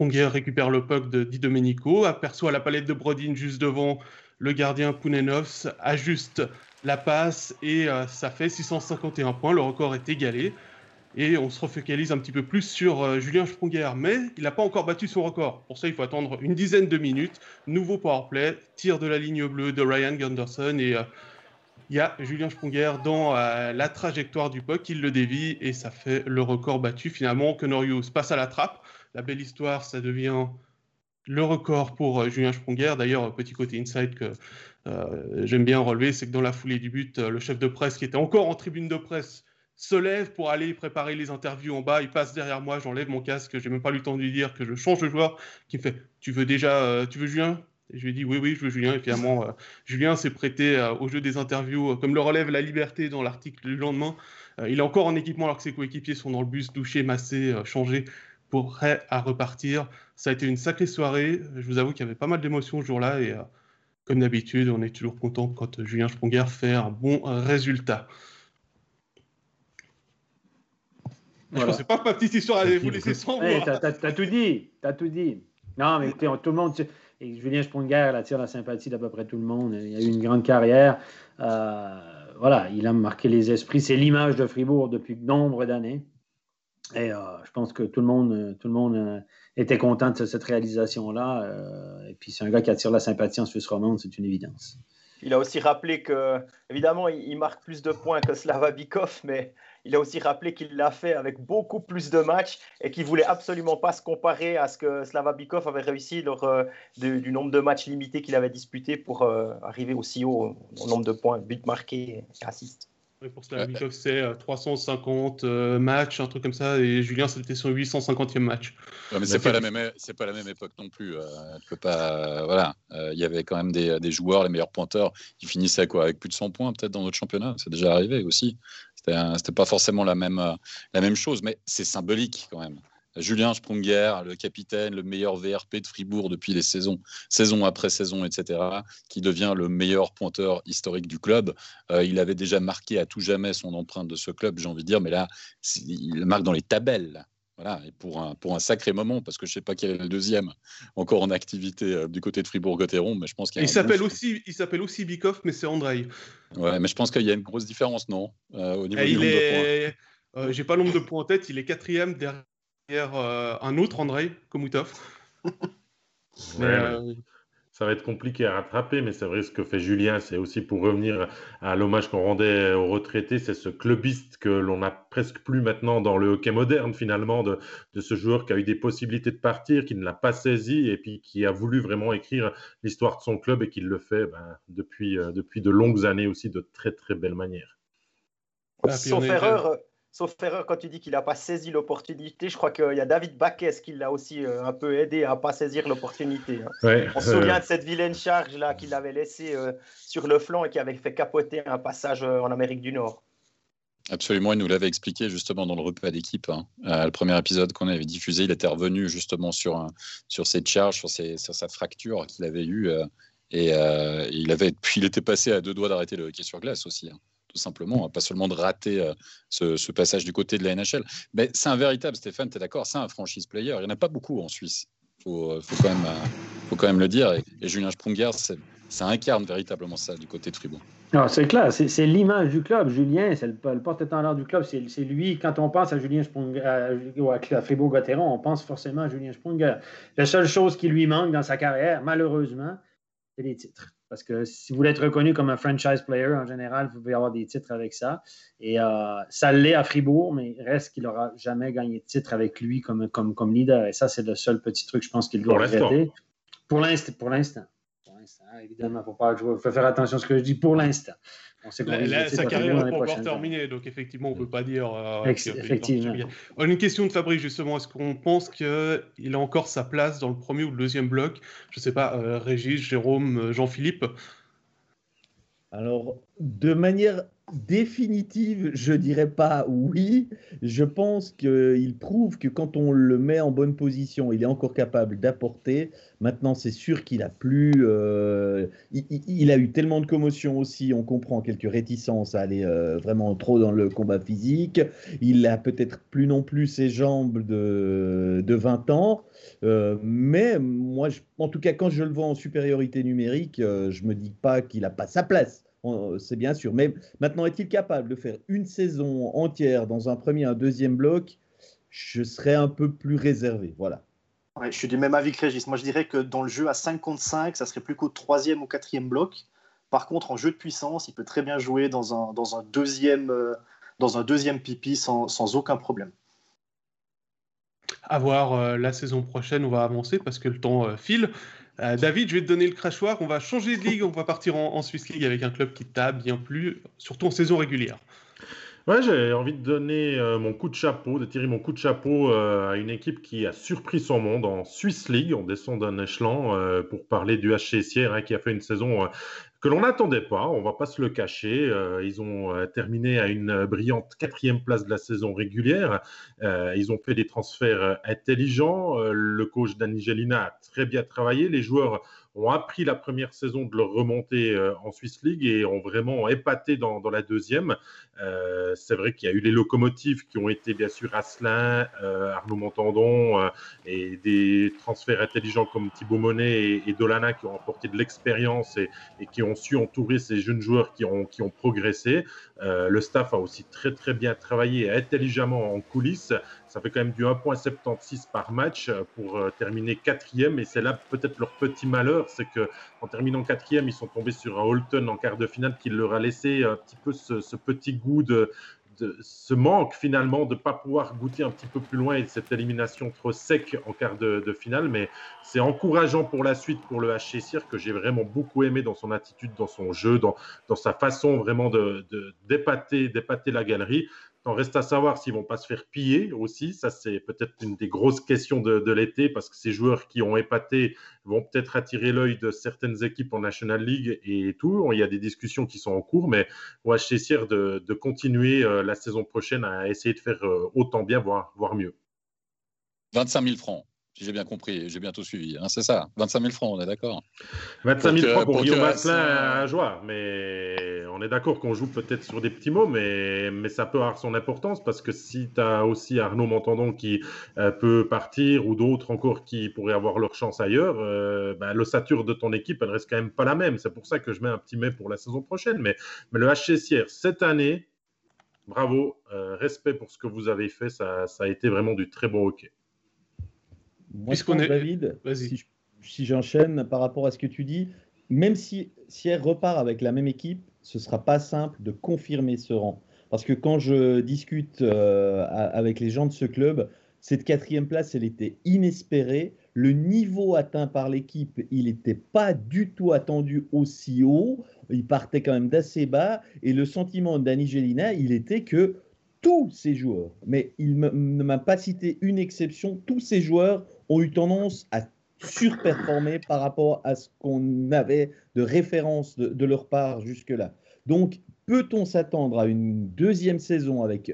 récupère le puck de Di Domenico, aperçoit la palette de Brodin juste devant le gardien Pounenovs, ajuste la passe et euh, ça fait 651 points. Le record est égalé. Et on se refocalise un petit peu plus sur euh, Julien Sponger. Mais il n'a pas encore battu son record. Pour ça, il faut attendre une dizaine de minutes. Nouveau powerplay, tir de la ligne bleue de Ryan Gunderson et il y a Julien Sponger dans euh, la trajectoire du puck, il le dévie et ça fait le record battu. Finalement, que Norius passe à la trappe. La belle histoire, ça devient le record pour euh, Julien Sponger. D'ailleurs, petit côté inside que euh, j'aime bien relever, c'est que dans la foulée du but, le chef de presse qui était encore en tribune de presse se lève pour aller préparer les interviews en bas. Il passe derrière moi, j'enlève mon casque, j'ai même pas eu le temps de lui dire que je change de joueur. Qui me fait Tu veux déjà, tu veux Julien? Et je lui ai dit oui, oui, je veux Julien. Et finalement, euh, Julien s'est prêté euh, au jeu des interviews, euh, comme le relève la liberté dans l'article du lendemain. il est encore en équipement alors que ses coéquipiers sont dans le bus, douchés, massés, changés, pour à repartir. Ça a été une sacrée soirée. Je vous avoue qu'il y avait pas mal d'émotions ce jour-là. Et comme d'habitude, on est toujours content quand Julien Sponger fait un bon résultat. Je ne pensais pas que ma petite histoire allait vous laisser sans voix. Tu as, tout dit. As tout dit. Non, mais écoutez, tout le monde. Et Julien Sponger attire la sympathie d'à peu près tout le monde. Il a eu une grande carrière. Euh, voilà, il a marqué les esprits. C'est l'image de Fribourg depuis nombre d'années. Et je pense que tout le monde, tout le monde était content de cette réalisation-là. et puis, c'est un gars qui attire la sympathie en Suisse romande, c'est une évidence. Il a aussi rappelé que, évidemment, il marque plus de points que Slava Bikov, mais il a aussi rappelé qu'il l'a fait avec beaucoup plus de matchs et qu'il voulait absolument pas se comparer à ce que Slava Bikov avait réussi lors euh, du nombre de matchs limités qu'il avait disputé pour euh, arriver aussi haut au nombre de points, buts marqués et assists pour Slavikov, c'est 350 euh, matchs, un truc comme ça, et Julien, c'était son 850e match. mais c'est pas, la même, c'est pas la même époque non plus. Euh, peut pas, voilà, il y avait quand même des, des, joueurs, les meilleurs pointeurs, qui finissaient quoi, avec plus de 100 points peut-être dans notre championnat. C'est déjà arrivé aussi. C'était, pas forcément la même, la même chose, mais c'est symbolique quand même. Julien Sprunger, le capitaine, le meilleur VRP de Fribourg depuis les saisons, saison après saison, etc., qui devient le meilleur pointeur historique du club. Euh, il avait déjà marqué à tout jamais son empreinte de ce club, j'ai envie de dire, mais là, il marque dans les tabelles. Voilà, et pour un, pour un sacré moment, parce que je ne sais pas quel est le deuxième encore en activité euh, du côté de Fribourg-Gotteron, mais je pense qu'il il s'appelle aussi, il s'appelle aussi Bikoff, mais c'est Andrei. Ouais, mais je pense qu'il y a une grosse différence, non euh, Au niveau du nombre de points. J'ai pas le nombre de points en tête, il est quatrième derrière euh, un autre Andrei Komutov. Euh, ça va être compliqué à rattraper, mais c'est vrai ce que fait Julien, c'est aussi pour revenir à l'hommage qu'on rendait aux retraités, c'est ce clubiste que l'on n'a presque plus maintenant dans le hockey moderne finalement, de, ce joueur qui a eu des possibilités de partir, qui ne l'a pas saisi et puis qui a voulu vraiment écrire l'histoire de son club et qui le fait ben, depuis, euh, depuis de longues années aussi de très très belle manière. Ah, Sauf erreur, Sauf erreur, quand tu dis qu'il n'a pas saisi l'opportunité, je crois qu'il y a David Baquès qui l'a aussi euh, un peu aidé à ne pas saisir l'opportunité. Hein. On se souvient de cette vilaine charge là qu'il avait laissée euh, sur le flanc et qui avait fait capoter un passage euh, en Amérique du Nord. Absolument, il nous l'avait expliqué justement dans le repas d'équipe. Hein. le premier épisode qu'on avait diffusé, il était revenu justement sur, sur cette charge, sur, sur sa fracture qu'il avait eue. et il, avait, puis il était passé à deux doigts d'arrêter le hockey sur glace aussi. Hein tout simplement, hein, pas seulement de rater euh, ce, passage du côté de la NHL. Mais c'est un véritable, Stéphane, tu es d'accord, c'est un franchise player. Il n'y en a pas beaucoup en Suisse, il faut, euh, faut, quand même, euh, faut quand même le dire. Et, Julien Sprunger, ça incarne véritablement ça du côté de Fribourg. C'est clair, c'est l'image du club. Julien, c'est le, porte-étendard du club. C'est lui, quand on pense à Julien Sprunger, à, Fribourg-Gotteron, on pense forcément à Julien Sprunger. La seule chose qui lui manque dans sa carrière, malheureusement, c'est les titres. Parce que si vous voulez être reconnu comme un franchise player, en général, vous pouvez avoir des titres avec ça. Et euh, ça l'est à Fribourg, mais il reste qu'il n'aura jamais gagné de titre avec lui comme, comme, comme leader. Et ça, c'est le seul petit truc, je pense, qu'il doit regretter. Pour l'instant. Pour l'instant. Évidemment, il faut, pas, faut faire attention à ce que je dis pour l'instant. On sait sa carrière n'est pas encore terminée, donc effectivement, on ne peut pas dire. Euh, effectivement. Une question de Fabrice, justement. Est-ce qu'on pense qu'il a encore sa place dans le premier ou le deuxième bloc? Je ne sais pas, euh, Régis, Jérôme, euh, Jean-Philippe? Alors, de manière définitive, je dirais pas oui. Je pense qu'il prouve que quand on le met en bonne position, il est encore capable d'apporter. Maintenant, c'est sûr qu'il a plus. Euh, il, a eu tellement de commotion aussi, on comprend quelques réticences à aller euh, vraiment trop dans le combat physique. Il a peut-être plus non plus ses jambes de, de 20 ans. Euh, mais moi, en tout cas, quand je le vois en supériorité numérique, je me dis pas qu'il n'a pas sa place c'est bien sûr. Mais maintenant, est-il capable de faire une saison entière dans un premier, un deuxième bloc? Je serais un peu plus réservé. Voilà. je suis du même avis que Régis. Moi, je dirais que dans le jeu à 5 contre 5, ça serait plus qu'au troisième ou quatrième bloc. Par contre, en jeu de puissance, il peut très bien jouer dans un, dans un, deuxième, euh, dans un deuxième pipi sans, sans aucun problème. À voir euh, la saison prochaine, on va avancer parce que le temps euh, file. Euh, David, je vais te donner le crachoir. On va changer de ligue. On va partir en, Swiss League avec un club qui t'a bien plu, surtout en saison régulière. Ouais, j'ai envie de donner euh, mon coup de chapeau, de tirer mon coup de chapeau euh, à une équipe qui a surpris son monde en Swiss League. On descend d'un échelon pour parler du HC hein, qui a fait une saison que l'on n'attendait pas, on va pas se le cacher. Euh, ils ont euh, terminé à une brillante quatrième place de la saison régulière. Euh, ils ont fait des transferts intelligents. le coach Danigelina a très bien travaillé. Les joueurs ont appris la première saison de leur remontée euh, en Swiss League et ont vraiment épaté dans la deuxième. Euh, c'est vrai qu'il y a eu les locomotives qui ont été bien sûr Asselin, euh, Arnaud Montandon et des transferts intelligents comme Thibaut Monet et, Dolana qui ont apporté de l'expérience et, et, qui ont su entourer ces jeunes joueurs qui ont, qui ont progressé. le staff a aussi très très bien travaillé intelligemment en coulisses ça fait quand même du 1,76 par match pour terminer quatrième. Et c'est là peut-être leur petit malheur, c'est qu'en terminant quatrième, ils sont tombés sur un Holton en quart de finale qui leur a laissé un petit peu ce petit goût de, ce manque finalement de ne pas pouvoir goûter un petit peu plus loin et cette élimination trop sec en quart de, finale. Mais c'est encourageant pour la suite pour le HC Cyr que j'ai vraiment beaucoup aimé dans son attitude, dans son jeu, dans, dans sa façon vraiment de, d'épater, d'épater la galerie. Il reste à savoir s'ils vont pas se faire piller aussi. Ça, c'est peut-être une des grosses questions de, l'été parce que ces joueurs qui ont épaté vont peut-être attirer l'œil de certaines équipes en National League et tout. Il y a des discussions qui sont en cours, mais moi, je suis de, de continuer euh, la saison prochaine à essayer de faire euh, autant bien, voire, voire mieux. 25 000 francs j'ai bien compris, j'ai bien tout suivi. Hein, c'est ça, 25 000 francs, on est d'accord. 25 000 francs pour, Guillaume Asselin à joie, mais on est d'accord qu'on joue peut-être sur des petits mots, mais, mais ça peut avoir son importance parce que si tu as aussi Arnaud Montandon qui euh, peut partir ou d'autres encore qui pourraient avoir leur chance ailleurs, euh, bah, l'ossature de ton équipe, elle reste quand même pas la même. C'est pour ça que je mets un petit mais pour la saison prochaine. Mais, mais le HCCR, cette année, bravo, euh, respect pour ce que vous avez fait, ça, ça a été vraiment du très beau hockey. Est... David, si, si j'enchaîne par rapport à ce que tu dis, même si, si elle repart avec la même équipe, ce ne sera pas simple de confirmer ce rang. Parce que quand je discute euh, avec les gens de ce club, cette quatrième place, elle était inespérée. Le niveau atteint par l'équipe, il n'était pas du tout attendu aussi haut. Il partait quand même d'assez bas. Et le sentiment d'Annie Gelina, il était que tous ces joueurs, mais il ne m'a pas cité une exception, tous ces joueurs ont eu tendance à surperformer par rapport à ce qu'on avait de référence de, leur part jusque-là. Donc, peut-on s'attendre à une deuxième saison avec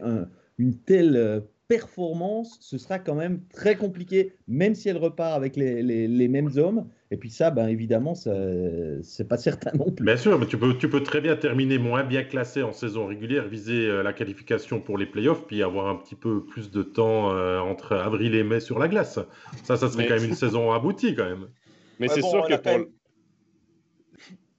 une telle euh, performance, ce sera quand même très compliqué, même si elle repart avec les, mêmes hommes. Et puis ça, ben évidemment, c'est pas certain non plus. Bien sûr, mais tu peux, tu peux très bien terminer moins bien classé en saison régulière, viser euh, la qualification pour les playoffs, puis avoir un petit peu plus de temps euh, entre avril et mai sur la glace. Ça, ça serait quand même une saison aboutie quand même. Mais c'est sûr que pour...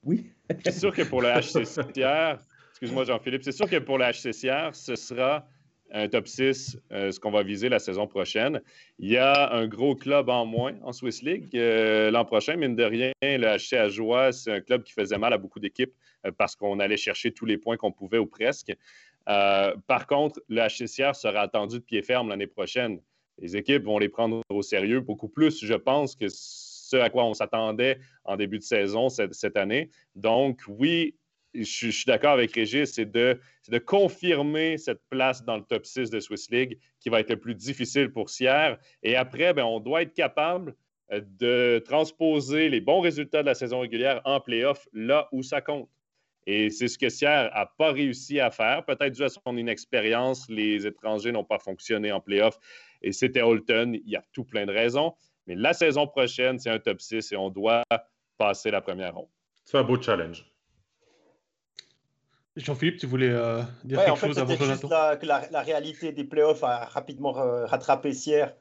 Oui. c'est sûr que pour le HCCR, excuse-moi Jean-Philippe, c'est sûr que pour le HCCR, ce sera un top 6, euh, ce qu'on va viser la saison prochaine. Il y a un gros club en moins en Swiss League euh, l'an prochain. Mine de rien, le HC à Joie, c'est un club qui faisait mal à beaucoup d'équipes euh, parce qu'on allait chercher tous les points qu'on pouvait ou presque. par contre, le HCCR sera attendu de pied ferme l'année prochaine. Les équipes vont les prendre au sérieux beaucoup plus, je pense, que ce à quoi on s'attendait en début de saison cette année. Donc, oui, je, suis d'accord avec Régis, c'est de, confirmer cette place dans le top 6 de Swiss League qui va être le plus difficile pour Sierre. Et après, ben, on doit être capable euh, de transposer les bons résultats de la saison régulière en playoff là où ça compte. Et c'est ce que Sierre n'a pas réussi à faire, peut-être dû à son inexpérience. Les étrangers n'ont pas fonctionné en playoff. Et c'était Holton. Il y a tout plein de raisons. Mais la saison prochaine, c'est un top 6 et on doit passer la première ronde. C'est un beau challenge. Jean-Philippe, tu voulais euh, dire quelque chose avant Jonathan? juste la, que la, réalité des playoffs a rapidement rattrapé Sierre.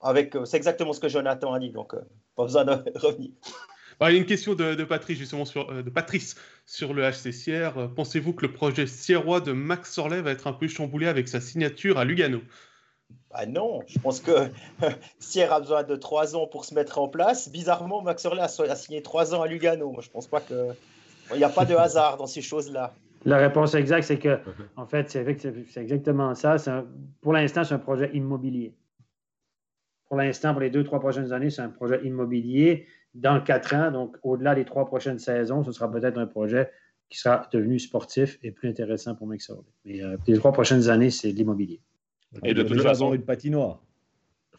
Avec, euh, c'est exactement ce que Jonathan a dit, donc euh, pas besoin de revenir. il y a une question de, Patrice, justement, sur, de Patrice sur le HC Sierre. Pensez-vous que le projet sierrois de Max Sorlet va être un peu chamboulé avec sa signature à Lugano? Bah non, je pense que Sierre a besoin de trois ans pour se mettre en place. Bizarrement, Max Sorlet a, signé trois ans à Lugano. Moi, je pense pas que. Il n'y a pas de hasard dans ces choses-là. La réponse exacte, c'est que, en fait, c'est exactement ça. pour l'instant, c'est un projet immobilier. Pour l'instant, pour les deux, trois prochaines années, c'est un projet immobilier. Dans quatre ans, donc au-delà des trois prochaines saisons, ce sera peut-être un projet qui sera devenu sportif et plus intéressant pour Mixer. Mais euh, les trois prochaines années, c'est de l'immobilier. Et de toute façon, une patinoire.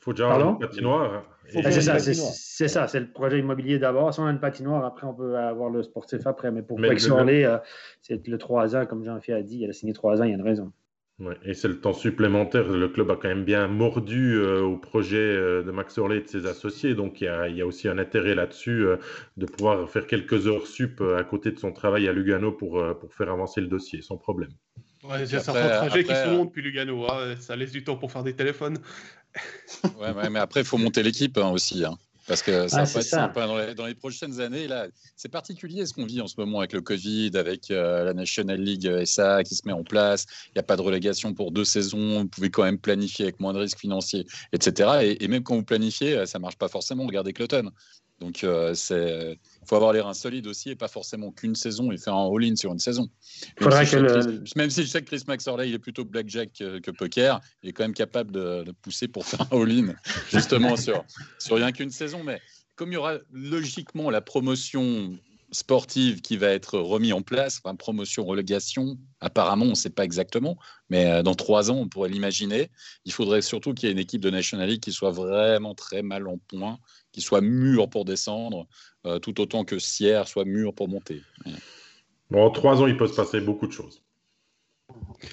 Faut déjà avoir une patinoire. C'est ça, c'est ça, c'est le projet immobilier d'abord. Si on a une patinoire, après, on peut avoir le sportif après. Mais pour Quexorley, euh, c'est le 3 ans, comme Jean-Philippe a dit, il a signé 3 ans, il y a une raison. Ouais, et c'est le temps supplémentaire. Le club a quand même bien mordu euh, au projet euh, de Max Orley et de ses associés. Donc il y a, il y a aussi un intérêt là-dessus de pouvoir faire quelques heures sup à côté de son travail à Lugano pour, pour faire avancer le dossier sans problème. Ouais, il y a certains trajets qui sont longs depuis Lugano. Hein. Ça laisse du temps pour faire des téléphones ouais, mais après, il faut monter l'équipe hein, aussi. Hein. Parce que ça va être sympa dans les, prochaines années. Là, c'est particulier ce qu'on vit en ce moment avec le Covid, avec euh, la National League SA qui se met en place. Il n'y a pas de relégation pour deux saisons. Vous pouvez quand même planifier avec moins de risques financiers, etc. Et, même quand vous planifiez, ça ne marche pas forcément. Regardez Cloton. Donc, euh, il faut avoir les reins solides aussi et pas forcément qu'une saison et faire un all-in sur une saison. Même si, même si, je sais que Chris Maxorley, il est plutôt blackjack que, que, poker, il est quand même capable de, de pousser pour faire un all-in, justement, sur, sur rien qu'une saison. Mais comme il y aura logiquement la promotion sportive qui va être remise en place, promotion, relégation, apparemment, on ne sait pas exactement, mais euh, dans trois ans, on pourrait l'imaginer. Il faudrait surtout qu'il y ait une équipe de National League qui soit vraiment très mal en point qui soit mûr pour descendre, euh, tout autant que Sierre soit mûr pour monter. Bon, en trois ans, il peut se passer beaucoup de choses.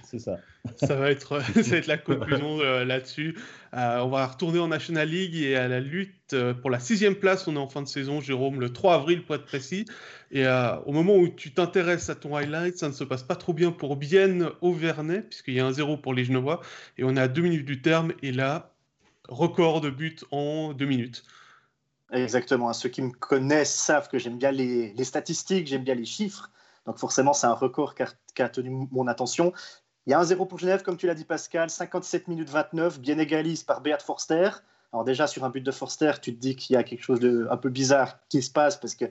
C'est ça. Ça va être, ça être la conclusion euh, là-dessus. Euh, on va retourner en National League et à la lutte pour la sixième place. On est en fin de saison, Jérôme, le 3 avril pour être précis. Et au moment où tu t'intéresses à ton highlight, ça ne se passe pas trop bien pour Bienne Auvernais, puisqu'il y a un zéro pour les Genevois. Et on est à deux minutes du terme. Et là, record de buts en deux minutes. Exactement. Ceux qui me connaissent savent que j'aime bien les, statistiques, j'aime bien les chiffres. Donc forcément, c'est un record qui a, tenu mon attention. Il y a un 0 pour Genève, comme tu l'as dit Pascal, 57 minutes 29, bien égalise par Beat Forster. Alors déjà, sur un but de Forster, tu te dis qu'il y a quelque chose de un peu bizarre qui se passe parce qu'il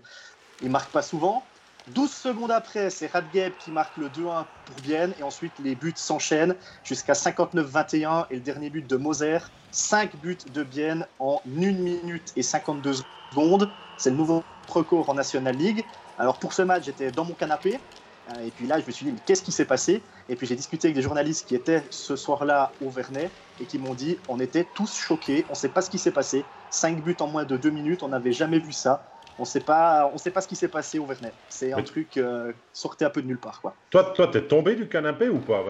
ne marque pas souvent. 12 secondes après, c'est Radgeb qui marque le 2-1 pour Bienne. Et ensuite, les buts s'enchaînent jusqu'à 59-21 et le dernier but de Moser. 5 buts de Bienne en 1 minute et 52 secondes. C'est le nouveau record en National League. Alors pour ce match, j'étais dans mon canapé. Euh, et puis là, je me suis dit, mais qu'est-ce qui s'est passé? Et puis j'ai discuté avec des journalistes qui étaient ce soir-là au Vernet et qui m'ont dit, on était tous choqués, on ne sait pas ce qui s'est passé. 5 buts en moins de 2 minutes, on n'avait jamais vu ça on sait pas, on sait pas ce qui s'est passé au Vernet. C'est un truc euh, sorti un peu de nulle part, quoi. Toi, toi, t'es tombé du canapé ou pas?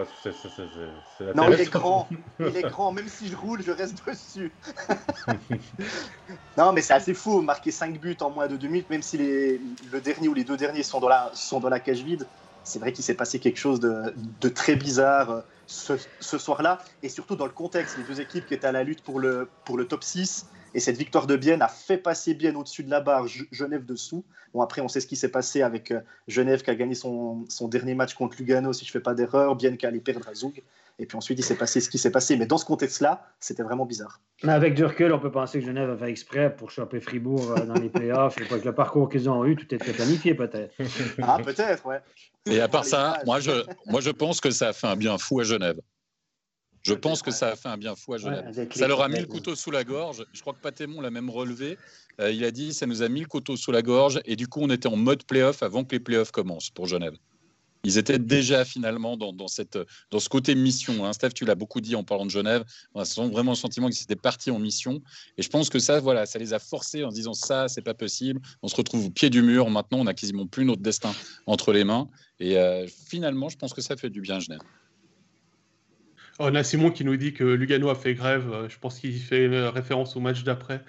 Non, il est grand, il est grand. Même si je roule, je reste dessus. non, mais c'est assez fou, marquer 5 buts en moins de 2 minutes, même si les, le dernier ou les deux derniers sont dans la, sont dans la cage vide. C'est vrai qu'il s'est passé quelque chose de, de très bizarre euh, ce, ce soir-là, et surtout dans le contexte, les deux équipes qui étaient à la lutte pour le, pour le top 6 et cette victoire de Bienne a fait passer Bienne au-dessus de la barre, Genève dessous. Bon, après, on sait ce qui s'est passé avec euh, Genève qui a gagné son, son, dernier match contre Lugano, si je ne fais pas d'erreur. Bienne qui allait perdre à Zoug. Et puis ensuite, il s'est passé ce qui s'est passé. Mais dans ce contexte-là, c'était vraiment bizarre. Mais avec du recul, on peut penser que Genève a fait exprès pour choper Fribourg euh, dans les playoffs. et avec le parcours qu'ils ont eu, tout était planifié peut-être. Ah, peut-être, ouais. Et à part ça, moi je, moi je pense que ça a fait un bien fou à Genève. Je pense que ça a fait un bien fou à Genève. ça leur a mis le couteau sous la gorge. Je crois que Patémon l'a même relevé. Euh, il a dit ça nous a mis le couteau sous la gorge et du coup on était en mode playoff avant que les playoffs commencent pour Genève. Ils étaient déjà finalement dans, cette, dans ce côté mission. Hein. Steph, tu l'as beaucoup dit en parlant de Genève. On a vraiment le sentiment qu'ils étaient partis en mission. Et je pense que ça, voilà, ça les a forcés en se disant ça, c'est pas possible. On se retrouve au pied du mur. Maintenant, on a quasiment plus notre destin entre les mains. Et euh, finalement, je pense que ça fait du bien à Genève. On a Simon qui nous dit que Lugano a fait grève. Euh, je pense qu'il fait référence au match d'après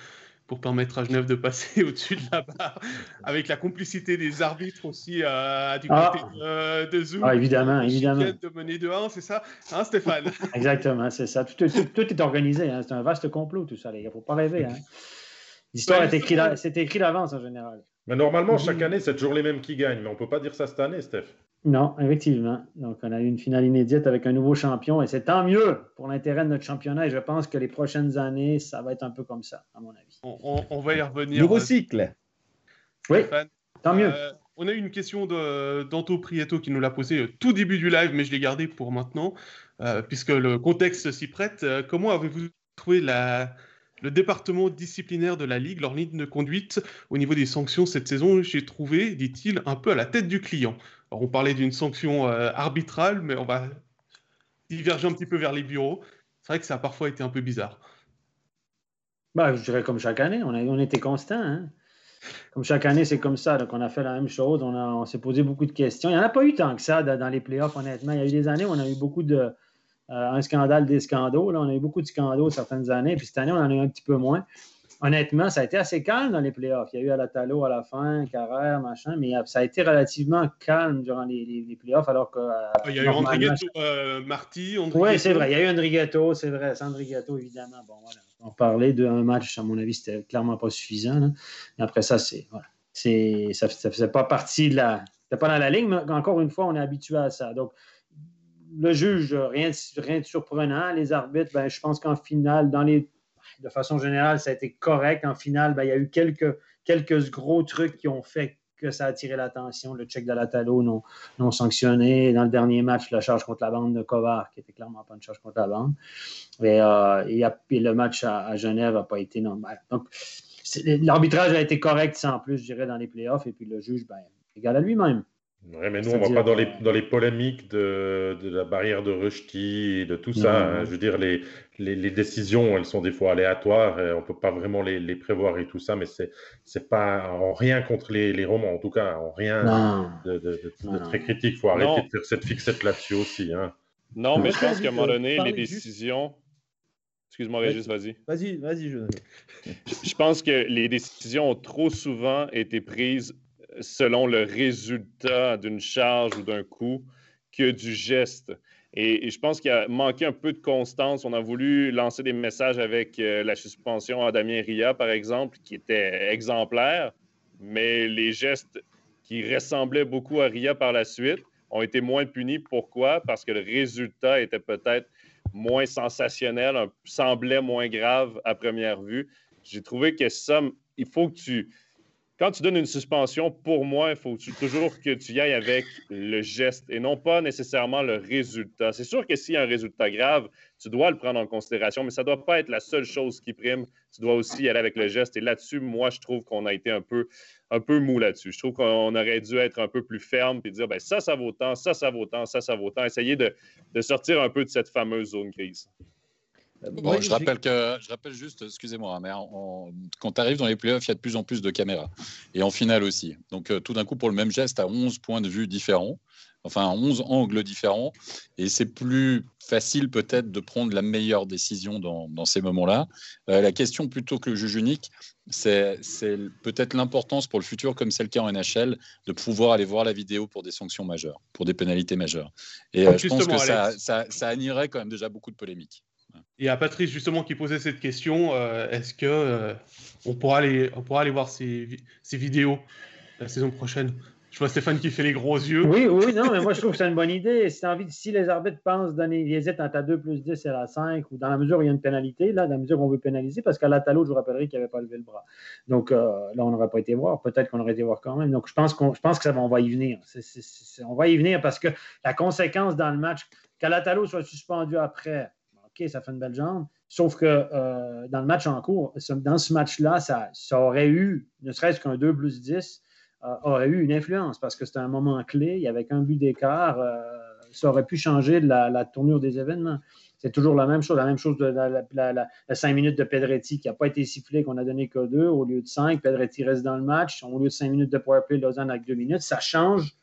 pour permettre à Genève de passer au-dessus de la barre, avec la complicité des arbitres aussi euh, du côté ah. de, Zoom. Ah, évidemment, évidemment. De mener de 1, c'est ça, hein, Stéphane? Exactement, c'est ça. Tout, est organisé. Hein. C'est un vaste complot, tout ça. Il ne faut pas rêver. Hein. L'histoire est écrite d'avance en général. Mais normalement, chaque année, c'est toujours les mêmes qui gagnent. Mais on ne peut pas dire ça cette année, Steph. Non, effectivement. Donc, on a eu une finale inédite avec un nouveau champion et c'est tant mieux pour l'intérêt de notre championnat. Et je pense que les prochaines années, ça va être un peu comme ça, à mon avis. On, va y revenir. Nouveau cycle. Oui, tant mieux. Euh, on a eu une question d'Anto Prieto qui nous l'a posée au tout début du live, mais je l'ai gardée pour maintenant, euh, puisque le contexte s'y prête. Euh, comment avez-vous trouvé la, le département disciplinaire de la Ligue, leur ligne de conduite au niveau des sanctions cette saison, j'ai trouvé, dit-il, un peu à la tête du client. Alors, on parlait d'une sanction euh, arbitrale, mais on va diverger un petit peu vers les bureaux. C'est vrai que ça a parfois été un peu bizarre. Bah, je dirais comme chaque année, on, était constant. Hein. Comme chaque année, c'est comme ça. Donc, on a fait la même chose. On, on s'est posé beaucoup de questions. Il n'y en a pas eu tant que ça dans les playoffs, honnêtement. Il y a eu des années où on a eu beaucoup de, un scandale des scandales. Là, on a eu beaucoup de scandales certaines années, puis cette année, on en a eu un petit peu moins. honnêtement, ça a été assez calme dans les playoffs. Il y a eu Alatalo à la fin, Carrère, machin, mais ça a été relativement calme durant les, les, playoffs, alors que. Euh, il y a eu Andrighetto, euh, Marty. Oui, c'est vrai. Il y a eu Andrighetto, c'est vrai. Andrighetto, évidemment. Bon, voilà. On parlait d'un match, à mon avis, c'était clairement pas suffisant. après ça, c'est. Voilà. Ça, ça faisait pas partie de la. C'était pas dans la ligne, mais encore une fois, on est habitué à ça. Donc, le juge, rien, rien de surprenant. Les arbitres, ben, je pense qu'en finale, dans les de façon générale, ça a été correct. En finale, ben, il y a eu quelques, quelques gros trucs qui ont fait que ça a attiré l'attention. Le check de la Talo non, non sanctionné. Dans le dernier match, la charge contre la bande de Kovar, qui était clairement pas une charge contre la bande. Et, euh, le match à, Genève n'a pas été normal. Donc, l'arbitrage a été correct sans plus, je dirais, dans les playoffs. Et puis le juge, ben, égal à lui-même. Oui, mais nous, on ne va pas dans les, dans les polémiques de, de, la barrière de Rushdie et de tout ça. Hein. Je veux dire, les, les, les, décisions, elles sont des fois aléatoires. Et on ne peut pas vraiment les, les, prévoir et tout ça, mais c'est n'est pas en rien contre les, les romans, en tout cas, en rien de, de, très critique. Il faut arrêter de faire cette fixette là-dessus aussi. Hein. Non, mais je pense qu'à un moment donné, les décisions. Excuse-moi, Régis, vas-y. Vas-y, vas-y, je... je pense que les décisions ont trop souvent été prises selon le résultat d'une charge ou d'un coup que du geste. Et, je pense qu'il a manqué un peu de constance. On a voulu lancer des messages avec euh, la suspension à Damien Ria, par exemple, qui était exemplaire, mais les gestes qui ressemblaient beaucoup à Ria par la suite ont été moins punis. Pourquoi? Parce que le résultat était peut-être moins sensationnel, semblait moins grave à première vue. J'ai trouvé que ça, il faut que tu quand tu donnes une suspension, pour moi, il faut toujours que tu y ailles avec le geste et non pas nécessairement le résultat. C'est sûr que s'il y a un résultat grave, tu dois le prendre en considération, mais ça ne doit pas être la seule chose qui prime. Tu dois aussi y aller avec le geste. Et là-dessus, moi, je trouve qu'on a été un peu, un mou là-dessus. Je trouve qu'on aurait dû être un peu plus ferme et dire ben, ça, ça vaut tant, ça, ça vaut tant, ça, ça vaut tant. Essayer de, de sortir un peu de cette fameuse zone grise. Euh, je, rappelle que, je rappelle juste, excusez-moi, hein, mais quand tu arrives dans les playoffs, il y a de plus en plus de caméras. Et en finale aussi. Donc euh, tout d'un coup, pour le même geste, à 11 points de vue différents, enfin 11 angles différents. Et c'est plus facile peut-être de prendre la meilleure décision dans, dans ces moments-là. Euh, la question plutôt que le juge unique, c'est peut-être l'importance pour le futur, comme c'est le cas en NHL, de pouvoir aller voir la vidéo pour des sanctions majeures, pour des pénalités majeures. Et je pense que ça, ça, ça quand même déjà beaucoup de polémiques. Et à Patrice justement qui posait cette question, euh, est-ce que euh, on, pourra aller, on pourra aller voir ces, ces, vidéos la saison prochaine? Je vois Stéphane qui fait les gros yeux. Oui, oui, non, mais moi je trouve que c'est une bonne idée. Si, les arbitres pensent donner, hésitent entre 2 plus 10 et la 5, ou dans la mesure où il y a une pénalité, là, dans la mesure où on veut pénaliser, parce qu'à la Talo, je vous rappellerai qu'il n'avait pas levé le bras. Donc euh, là, on n'aurait pas été voir. Peut-être qu'on aurait été voir quand même. Donc je pense, qu'on, je pense que ça va, on va y venir. on va y venir parce que la conséquence dans le match, qu'Alatalo soit suspendu après, Ça fait une belle jambe. Sauf que euh, dans le match en cours, dans ce match-là, ça, aurait eu, ne serait-ce qu'un 2 plus 10, euh, aurait eu une influence parce que c'était un moment clé. Il y avait qu'un but d'écart. Euh, ça aurait pu changer la, tournure des événements. C'est toujours la même chose. La même chose de la, 5 minutes de Pedretti qui n'a pas été sifflé, qu'on a donné que 2 au lieu de 5. Pedretti reste dans le match. Au lieu de 5 minutes de powerplay, Lausanne avec 2 minutes. Ça change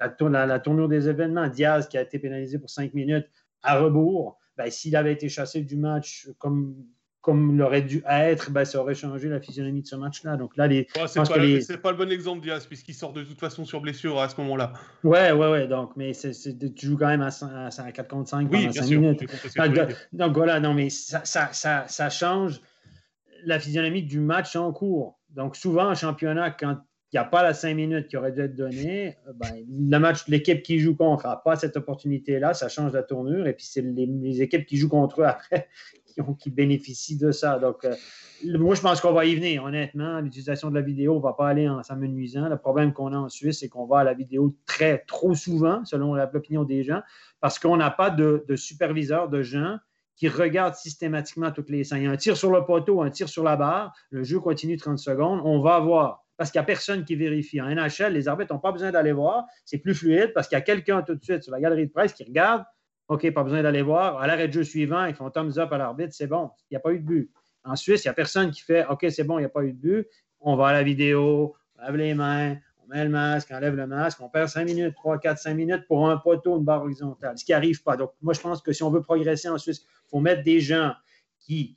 la, la tournure des événements. Diaz qui a été pénalisé pour 5 minutes à rebours ben, s'il avait été chassé du match comme, comme il aurait dû être, ben, ça aurait changé la physionomie de ce match-là. Donc là, les, c'est, pas, les... pas, le bon exemple, Diaz, puisqu'il sort de toute façon sur blessure à ce moment-là. Ouais, ouais, ouais. Donc, mais tu joues quand même à, 4 contre 5 pendant 5 minutes. Donc, voilà, non, mais ça, ça, ça, ça change la physionomie du match en cours. Donc, souvent, en championnat, quand il n'y a pas la cinq minutes qui aurait dû être donnée, euh, ben, le match, l'équipe qui joue contre n'a pas cette opportunité-là, ça change la tournure, et puis c'est les, équipes qui jouent contre eux après qui, qui bénéficient de ça. Donc, euh, moi, je pense qu'on va y venir, honnêtement. L'utilisation de la vidéo ne va pas aller en s'amenuisant. Le problème qu'on a en Suisse, c'est qu'on va à la vidéo très, trop souvent, selon l'opinion des gens, parce qu'on n'a pas de, superviseur, de gens qui regardent systématiquement toutes les scènes. Il y a un tir sur le poteau, un tir sur la barre, le jeu continue 30 secondes, on va voir parce qu'il n'y a personne qui vérifie. En NHL, les arbitres n'ont pas besoin d'aller voir. C'est plus fluide parce qu'il y a quelqu'un tout de suite sur la galerie de presse qui regarde. OK, pas besoin d'aller voir. À l'arrêt de jeu suivant, ils font thumbs up à l'arbitre, c'est bon. Il n'y a pas eu de but. En Suisse, il n'y a personne qui fait OK, c'est bon, il n'y a pas eu de but. On va à la vidéo, on lave les mains, on met le masque, on enlève le masque, on perd 5 minutes, 3, 4, 5 minutes pour un poteau, une barre horizontale, ce qui n'arrive pas. Donc, moi, je pense que si on veut progresser en Suisse, il faut mettre des gens qui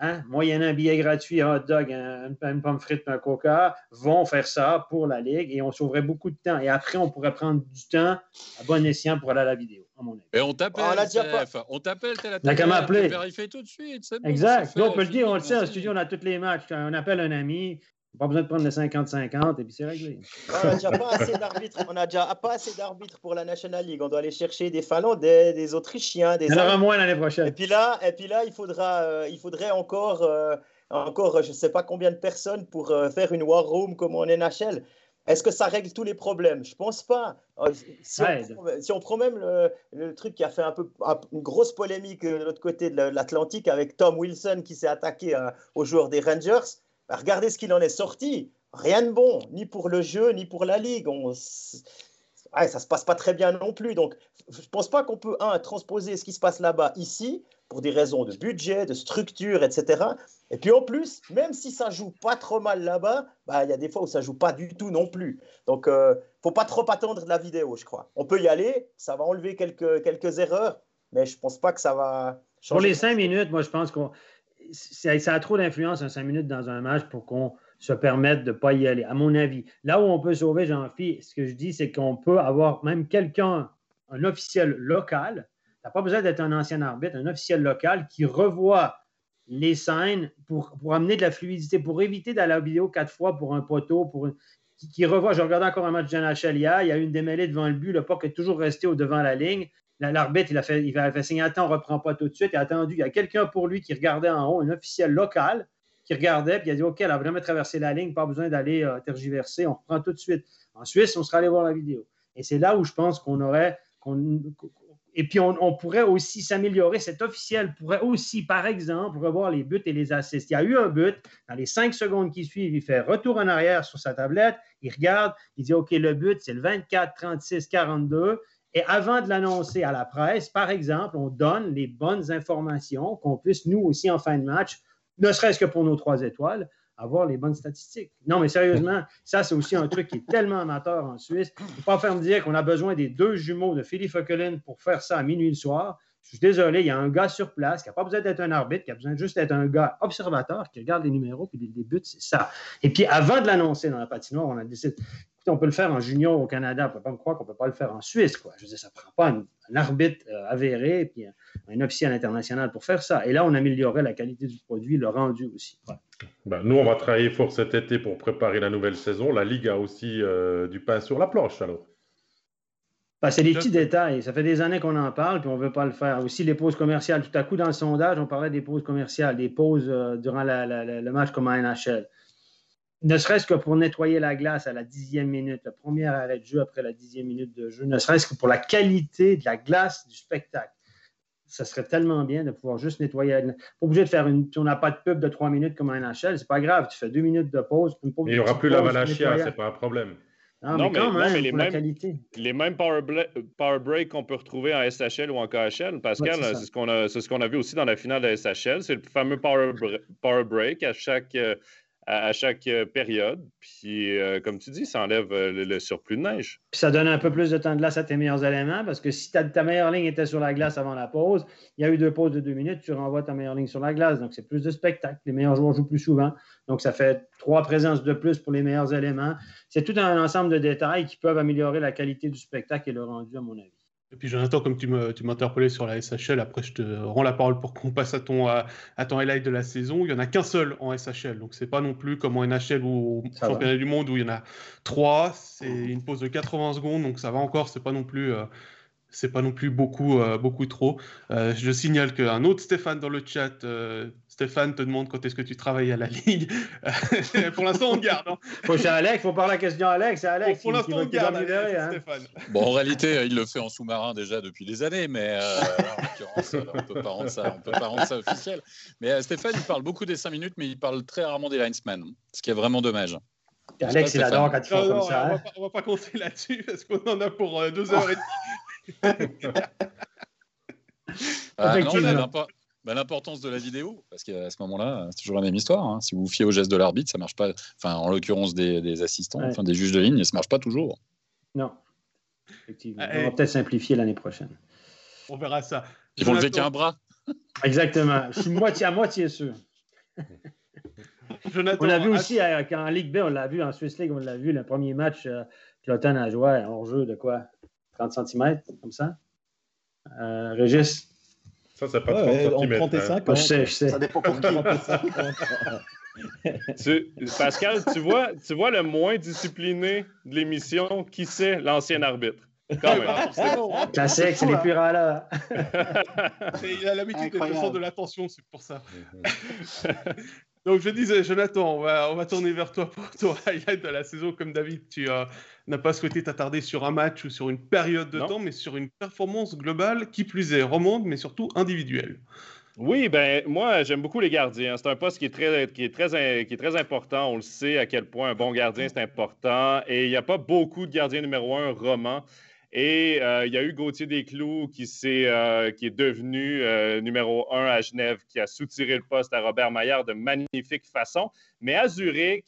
hein, moyennant un billet gratuit, un hot dog, un, une pomme frite, un coca, vont faire ça pour la Ligue et on sauverait beaucoup de temps. Et après, on pourrait prendre du temps à bon escient pour aller à la vidéo, à mon avis. Et on t'appelle, on, on t'appelle, t'es la qu'à m'appeler. vérifie tout de suite. exact. on peut le dire, on le sait, en studio, on a tous les matchs. On appelle un ami, pas besoin de prendre le 50-50 et puis c'est réglé. On n'a déjà pas assez d'arbitres. On a déjà pas assez d'arbitres pour la National League. On doit aller chercher des Finlandais, des Autrichiens, des. Il y en aura moins l'année prochaine. Et puis là, et puis là, il faudra, euh, il faudrait encore, euh, encore, je ne sais pas combien de personnes pour euh, faire une war room comme en NHL. Est-ce que ça règle tous les problèmes? Je pense pas. Si on, si on, prend même le, le, truc qui a fait un peu une grosse polémique de l'autre côté de l'Atlantique avec Tom Wilson qui s'est attaqué aux joueurs des Rangers bah, regardez ce qu'il en est sorti. Rien de bon, ni pour le jeu, ni pour la Ligue. On... Ouais, ça ne se passe pas très bien non plus. Donc, je ne pense pas qu'on peut, un, transposer ce qui se passe là-bas ici, pour des raisons de budget, de structure, etc. Et puis en plus, même si ça joue pas trop mal là-bas, bah, il y a des fois où ça joue pas du tout non plus. Donc, il euh, ne faut pas trop attendre de la vidéo, je crois. On peut y aller, ça va enlever quelques, quelques erreurs, mais je ne pense pas que ça va changer. Pour les cinq minutes, moi, je pense qu'on ça a trop d'influence en cinq minutes dans un match pour qu'on se permette de ne pas y aller, à mon avis. Là où on peut sauver Jean-Philippe, ce que je dis, c'est qu'on peut avoir même quelqu'un, un officiel local, tu n'as pas besoin d'être un ancien arbitre, un officiel local qui revoit les scènes pour, amener de la fluidité, pour éviter d'aller à la vidéo quatre fois pour un poteau, pour qui, revoit. Je regardais encore un match de NHL hier, il y a eu une démêlée devant le but, le puck est toujours resté au devant la ligne. L'arbitre, il a fait, il attends, on ne reprend pas tout de suite. Il a attendu. Il y a quelqu'un pour lui qui regardait en haut, un officiel local qui regardait, puis il a dit OK, elle a vraiment traversé la ligne, pas besoin d'aller euh, tergiverser, on reprend tout de suite. En Suisse, on sera allé voir la vidéo. Et c'est là où je pense qu'on aurait. et puis, on, pourrait aussi s'améliorer. Cet officiel pourrait aussi, par exemple, revoir les buts et les assists. Il y a eu un but. Dans les cinq secondes qui suivent, il fait retour en arrière sur sa tablette. Il regarde. Il dit OK, le but, c'est le 24, 36, 42. Et avant de l'annoncer à la presse, par exemple, on donne les bonnes informations qu'on puisse, nous aussi, en fin de match, ne serait-ce que pour nos trois étoiles, avoir les bonnes statistiques. Non, mais sérieusement, ça, c'est aussi un truc qui est tellement amateur en Suisse. Il ne faut pas faire me dire qu'on a besoin des deux jumeaux de Philippe Fockelin pour faire ça à minuit le soir. Je suis désolé, il y a un gars sur place qui n'a pas besoin d'être un arbitre, qui a besoin juste d'être un gars observateur qui regarde les numéros puis les buts, c'est ça. Et puis, avant de l'annoncer dans la patinoire, on a décidé on peut le faire en junior au Canada. On ne peut pas me croire qu'on ne peut pas le faire en Suisse. Quoi. Je veux dire, ça ne prend pas un, arbitre euh, avéré et un, officiel international pour faire ça. Et là, on améliorerait la qualité du produit, le rendu aussi. Ben, nous, on va travailler fort cet été pour préparer la nouvelle saison. La Ligue a aussi euh, du pain sur la planche, alors. Ben, c'est des petits détails. Ça fait des années qu'on en parle, puis on ne veut pas le faire. Aussi, les pauses commerciales. Tout à coup, dans le sondage, on parlait des pauses commerciales, des pauses euh, durant le match comme à NHL ne serait-ce que pour nettoyer la glace à la dixième minute, le premier arrêt de jeu après la dixième minute de jeu, ne serait-ce que pour la qualité de la glace du spectacle. Ça serait tellement bien de pouvoir juste nettoyer. Pas obligé de faire une. On n'a pas de pub de trois minutes comme un NHL, c'est pas grave. Tu fais deux minutes de pause. il n'y aura plus la valachia, c'est pas un problème. Non, mais, quand même, les, mêmes, les mêmes power, break qu'on peut retrouver en SHL ou en KHL, Pascal, c'est ce qu'on a, ce qu'on a vu aussi dans la finale de SHL. C'est le fameux power, power break à chaque, à, chaque euh, période. Puis, euh, comme tu dis, ça enlève euh, le, surplus de neige. Puis ça donne un peu plus de temps de glace à tes meilleurs éléments parce que si ta, ta meilleure ligne était sur la glace avant la pause, il y a eu deux pauses de deux minutes, tu renvoies ta meilleure ligne sur la glace. Donc, c'est plus de spectacle. Les meilleurs joueurs jouent plus souvent. Donc, ça fait trois présences de plus pour les meilleurs éléments. C'est tout un ensemble de détails qui peuvent améliorer la qualité du spectacle et le rendu, à mon avis. Et puis Jonathan, comme tu m'as interpellé sur la SHL, après je te rends la parole pour qu'on passe à ton, à, ton highlight de la saison. Il n'y en a qu'un seul en SHL, donc c'est pas non plus comme en NHL ou au championnat du monde où il y en a trois. C'est une pause de 80 secondes, donc ça va encore. C'est pas non plus, euh, c'est pas non plus beaucoup, euh, beaucoup trop. Euh, je signale qu'un autre Stéphane dans le chat Stéphane te demande quand est-ce que tu travailles à la Ligue. pour l'instant, on garde. Hein. Faut Alex, faut parler la question à Alex. Alex pour, l'instant, on garde. Hein. Stéphane. Bon, en réalité, il le fait en sous-marin déjà depuis des années, mais euh, en l'occurrence, on ne peut pas rendre ça, peut pas rendre ça officiel. Mais euh, Stéphane, il parle beaucoup des 5 minutes, mais il parle très rarement des linesmen, ce qui est vraiment dommage. Alex, il adore quand fait comme ça. On hein. ne va pas compter là-dessus parce qu'on en a pour euh, deux heures et demie. ah, non, pas, bah, l'importance de la vidéo, parce qu'à ce moment-là, c'est toujours la même histoire. Hein. Si vous vous fiez au geste de l'arbitre, ça marche pas. Enfin, en l'occurrence des, assistants, enfin des juges de ligne, ça marche pas toujours. Non. Effectivement. On va peut-être simplifier l'année prochaine. On verra ça. Ils vont lever qu'un bras. Exactement. Je suis moitié à moitié sûr. on l'a vu aussi en Ligue B, on l'a vu en Swiss League, on l'a vu le premier match. Euh, a joué en jeu de quoi? 30 cm, comme ça? Euh, Régis? Ça, c'est pas 30 cm. 35, hein. je sais, je sais. Ça dépend pour qui. Pascal, tu vois, tu vois le moins discipliné de l'émission, qui c'est l'ancien arbitre? Quand même. Classique, c'est les purs là. Il a l'habitude de de l'attention, c'est pour ça. Donc je disais, Jonathan, on va, on va tourner vers toi pour ton highlight de la saison. Comme David, tu euh, n'as pas souhaité t'attarder sur un match ou sur une période de temps, mais sur une performance globale qui plus est remonte, mais surtout individuelle. Oui, ben moi j'aime beaucoup les gardiens. C'est un poste qui est très, qui est très, qui est très important. On le sait à quel point un bon gardien c'est important. Et il n'y a pas beaucoup de gardiens numéro un roman. Et euh, il y a eu Gauthier Desclous qui, est, euh, qui est devenu euh, numéro un à Genève, qui a soutiré le poste à Robert Maillard de magnifique façon. Mais à Zurich,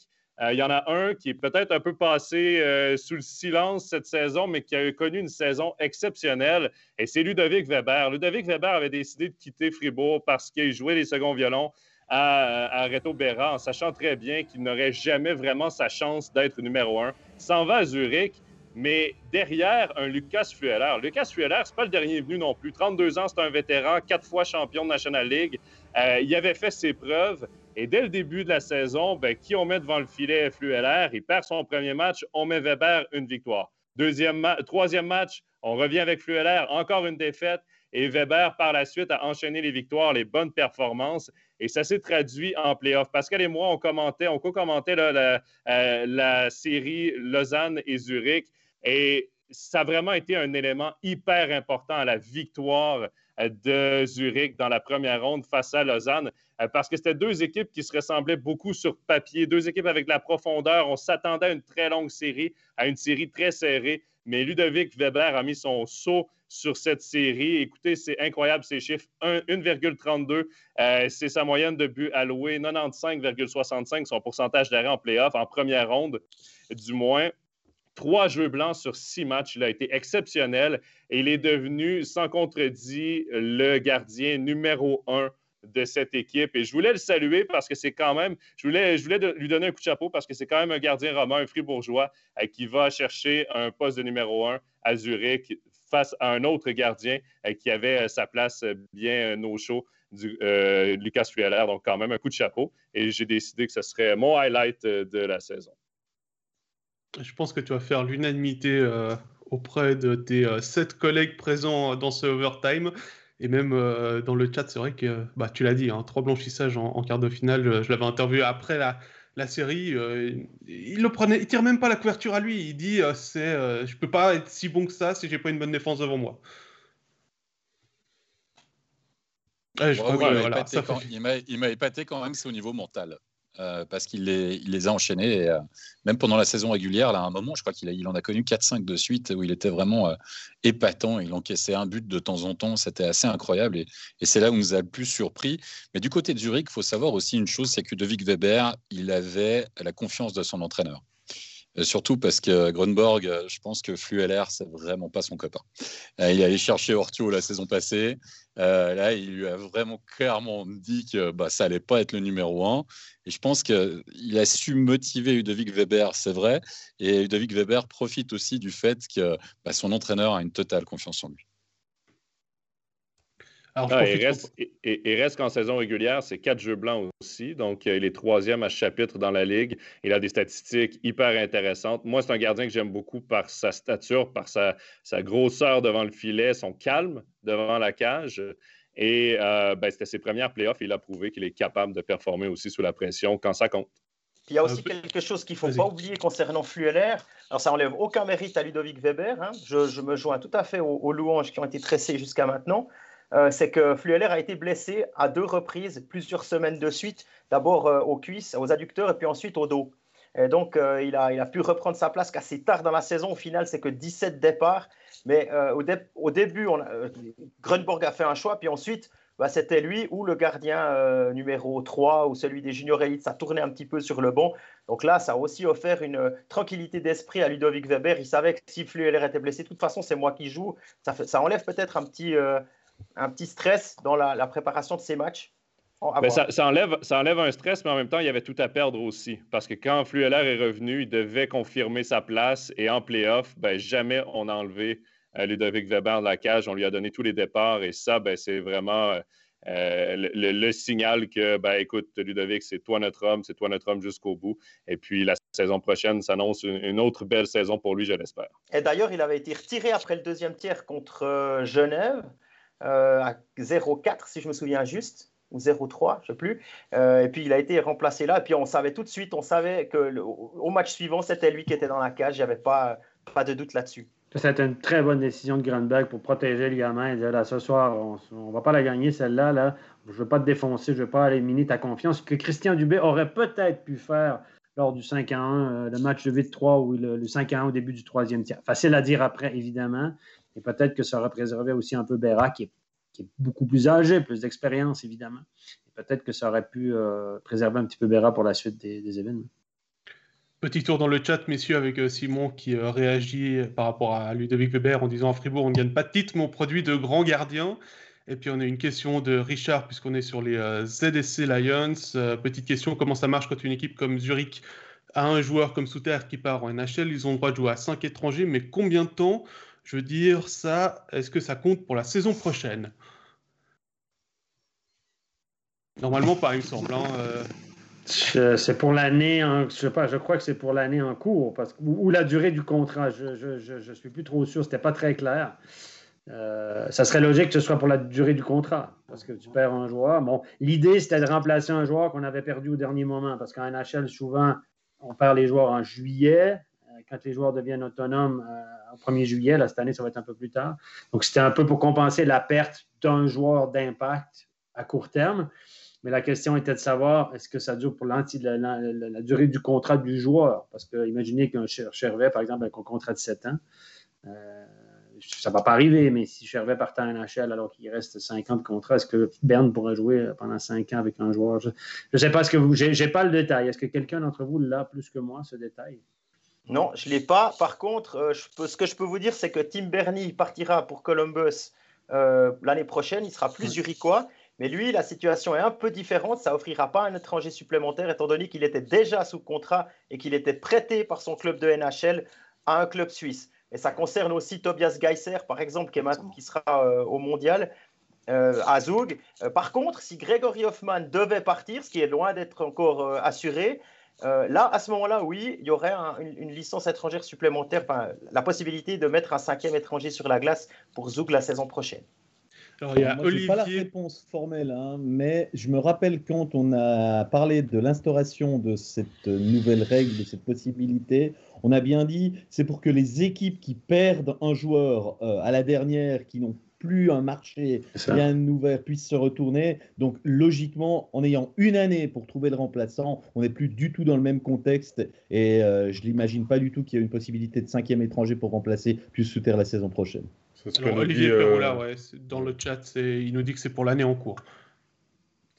il y en a un qui est peut-être un peu passé sous le silence cette saison, mais qui a connu une saison exceptionnelle. Et c'est Ludovic Weber. Ludovic Weber avait décidé de quitter Fribourg parce qu'il jouait les seconds violons à, à Reto Berra en sachant très bien qu'il n'aurait jamais vraiment sa chance d'être numéro un. S'en va à Zurich. Mais derrière un Lucas Flueller, Lucas Flueller, c'est pas le dernier venu non plus. 32 ans, c'est un vétéran, quatre fois champion de National League. Euh, il avait fait ses preuves. Et dès le début de la saison, ben, qui on met devant le filet Flueller? Il perd son premier match, on met Weber une victoire. Deuxième troisième match, on revient avec Flueller, encore une défaite. Et Weber, par la suite, a enchaîné les victoires, les bonnes performances. Et ça s'est traduit en playoff. Pascal et moi, on commentait, on co-commentait la, euh, la série Lausanne et Zurich. Et ça a vraiment été un élément hyper important à la victoire euh, de Zurich dans la première ronde face à Lausanne, euh, parce que c'était deux équipes qui se ressemblaient beaucoup sur papier, deux équipes avec la profondeur. On s'attendait à une très longue série, à une série très serrée, mais Ludovic Weber a mis son saut sur cette série. Écoutez, c'est incroyable ces chiffres. 1,32, euh, c'est sa moyenne de but alloué, 95,65 son pourcentage d'arrêt en playoff en première ronde, du moins trois jeux blancs sur six matchs. Il a été exceptionnel et il est devenu, sans contredit, le gardien numéro un de cette équipe. Et je voulais le saluer parce que c'est quand même, je voulais, je voulais lui donner un coup de chapeau parce que c'est quand même un gardien romain, un fribourgeois, euh, qui va chercher un poste de numéro un à Zurich face à un autre gardien euh, qui avait euh, sa place bien au chaud. Du, Lucas Fueller, donc quand même un coup de chapeau. Et j'ai décidé que ce serait mon highlight de la saison. Je pense que tu vas faire l'unanimité euh, auprès de tes euh, sept collègues présents dans ce overtime. Et même euh, dans le chat, c'est vrai que bah, tu l'as dit, hein, trois blanchissages en, quart de finale. Je, l'avais interviewé après la, la série. il le prenait, il tire même pas la couverture à lui. Il dit c'est, je peux pas être si bon que ça si j'ai pas une bonne défense devant moi. il m'a épaté quand même, c'est au niveau mental. Euh, parce qu'il les, a enchaînés. Euh, même pendant la saison régulière, là, à un moment, je crois qu'il il en a connu 4-5 de suite où il était vraiment euh, épatant. Il encaissait un but de temps en temps. C'était assez incroyable. Et, c'est là où nous a le plus surpris. Mais du côté de Zurich, il faut savoir aussi une chose c'est que Devik Weber, il avait la confiance de son entraîneur. Euh, surtout parce que Grunborg, euh, je pense que Flueller, c'est vraiment pas son copain. Euh, il allé chercher Ortio la saison passée. là, il lui a vraiment clairement dit que bah, ça allait pas être le numéro un. Et je pense qu'il a su motiver Ludovic Weber, c'est vrai. Et Ludovic Weber profite aussi du fait que bah, son entraîneur a une totale confiance en lui. Ah, il, reste, reste qu'en saison régulière, c'est quatre jeux blancs aussi. Donc, il est troisième à ce chapitre dans la Ligue. Il a des statistiques hyper intéressantes. Moi, c'est un gardien que j'aime beaucoup par sa stature, par sa, grosseur devant le filet, son calme devant la cage. Et euh, ben, c'était ses premières playoffs. Il a prouvé qu'il est capable de performer aussi sous la pression quand ça compte. Il y a aussi quelque chose qu'il ne faut pas oublier concernant Flueller. Alors, ça enlève aucun mérite à Ludovic Weber. Hein. Je, me joins tout à fait aux louanges qui ont été tressées jusqu'à maintenant. Euh, c'est que Flueller a été blessé à deux reprises, plusieurs semaines de suite, d'abord euh, aux cuisses, aux adducteurs et puis ensuite au dos. Et donc, euh, il, a, il, a, pu reprendre sa place qu'assez tard dans la saison. Au final, c'est que 17 départs. Mais au, début, on Grunborg a fait un choix, puis ensuite, bah, c'était lui ou le gardien numéro 3 ou celui des junior élites. Ça tournait un petit peu sur le bon. Donc là, ça a aussi offert une tranquillité d'esprit à Ludovic Weber. Il savait que si Flueller était blessé, de toute façon, c'est moi qui joue. Ça enlève peut-être un petit un petit stress dans la, préparation de ces matchs. Ben, ça, enlève, ça enlève un stress, mais en même temps, il y avait tout à perdre aussi. Parce que quand Flueller est revenu, il devait confirmer sa place. Et en playoff, ben, jamais on a enlevé euh, Ludovic Weber de la cage. On lui a donné tous les départs. Et ça, ben, c'est vraiment euh, le, signal que, ben, écoute, Ludovic, c'est toi notre homme, c'est toi notre homme jusqu'au bout. Et puis la saison prochaine s'annonce une, autre belle saison pour lui, je l'espère. Et d'ailleurs, il avait été retiré après le deuxième tiers contre euh, Genève à 0-4, si je me souviens juste ou 0-3, je sais plus. Euh, et puis il a été remplacé là. Et puis on savait tout de suite, on savait que au match suivant, c'était lui qui était dans la cage. Il n'y avait pas, pas de doute là-dessus. C'était une très bonne décision de Grandberg pour protéger le gamin. Il disait là, ce soir, on ne va pas la gagner, celle-là. Là. Je ne veux pas te défoncer, je ne veux pas éliminer ta confiance. Ce que Christian Dubé aurait peut-être pu faire lors du 5 1, euh, le match de 8-3 ou le, 5 1 au début du troisième tiers. Facile à dire après, évidemment. Et peut-être que ça aurait préservé aussi un peu Béra, qui est beaucoup plus âgé, plus d'expérience, évidemment. Peut-être que ça aurait pu euh, préserver un petit peu Béra pour la suite des, événements. Petit tour dans le chat, messieurs, avec euh, Simon qui euh, réagit par rapport à Ludovic Weber en disant à Fribourg, on ne gagne pas de titre, mais on produit de grands gardiens. Et puis on a une question de Richard, puisqu'on est sur les ZSC Lions. petite question, comment ça marche quand une équipe comme Zurich a un joueur comme Souter qui part en NHL Ils ont le droit de jouer à 5 étrangers, mais combien de temps Je veux dire, ça, est-ce que ça compte pour la saison prochaine? Normalement pas, il me semble. Hein, euh. C'est pour l'année, je sais pas, je crois que c'est pour l'année en cours, ou, la durée du contrat. Je ne suis plus trop sûr, c'était pas très clair. Euh, ça serait logique que ce soit pour la durée du contrat, parce que tu perds un joueur. Bon, l'idée c'était de remplacer un joueur qu'on avait perdu au dernier moment, parce qu'en NHL souvent on perd les joueurs en juillet, quand les joueurs deviennent autonomes au 1er juillet. Là, cette année, ça va être un peu plus tard. Donc, c'était un peu pour compenser la perte d'un joueur d'impact à court terme. Mais la question était de savoir est-ce que ça dure pour la, la, durée du contrat du joueur? Parce que imaginez qu'un Chervet, par exemple, avec un contrat de 7 ans, euh, ça ne va pas arriver, mais si Chervet partait en NHL alors qu'il reste 5 ans de contrat, est-ce que Berne pourrait jouer pendant 5 ans avec un joueur? Je ne sais pas ce que vous. Je n'ai pas le détail. Est-ce que quelqu'un d'entre vous l'a plus que moi, ce détail? Non, je ne l'ai pas. Par contre, euh, ce que je peux vous dire, c'est que Tim Bernie partira pour Columbus euh, l'année prochaine. Il sera plus zurichois. Mais lui, la situation est un peu différente. Ça offrira pas un étranger supplémentaire, étant donné qu'il était déjà sous contrat et qu'il était prêté par son club de NHL à un club suisse. Et ça concerne aussi Tobias Geisser, par exemple, qui, sera euh, au mondial euh, à Zug. Euh, par contre, si Gregory Hoffman devait partir, ce qui est loin d'être encore assuré, là, à ce moment-là, oui, il y aurait une, licence étrangère supplémentaire, la possibilité de mettre un cinquième étranger sur la glace pour Zug la saison prochaine. Alors, il y a Olivier... pas la réponse formelle, hein, mais je me rappelle quand on a parlé de l'instauration de cette nouvelle règle, de cette possibilité, on a bien dit c'est pour que les équipes qui perdent un joueur euh, à la dernière, qui n'ont plus un marché bien ouvert puissent se retourner. Donc logiquement, en ayant une année pour trouver le remplaçant, on n'est plus du tout dans le même contexte et euh, je l'imagine pas du tout qu'il y ait une possibilité de cinquième étranger pour remplacer plus Souter la saison prochaine. Olivier Perrola, euh, dans le chat, il nous dit que c'est pour l'année en cours.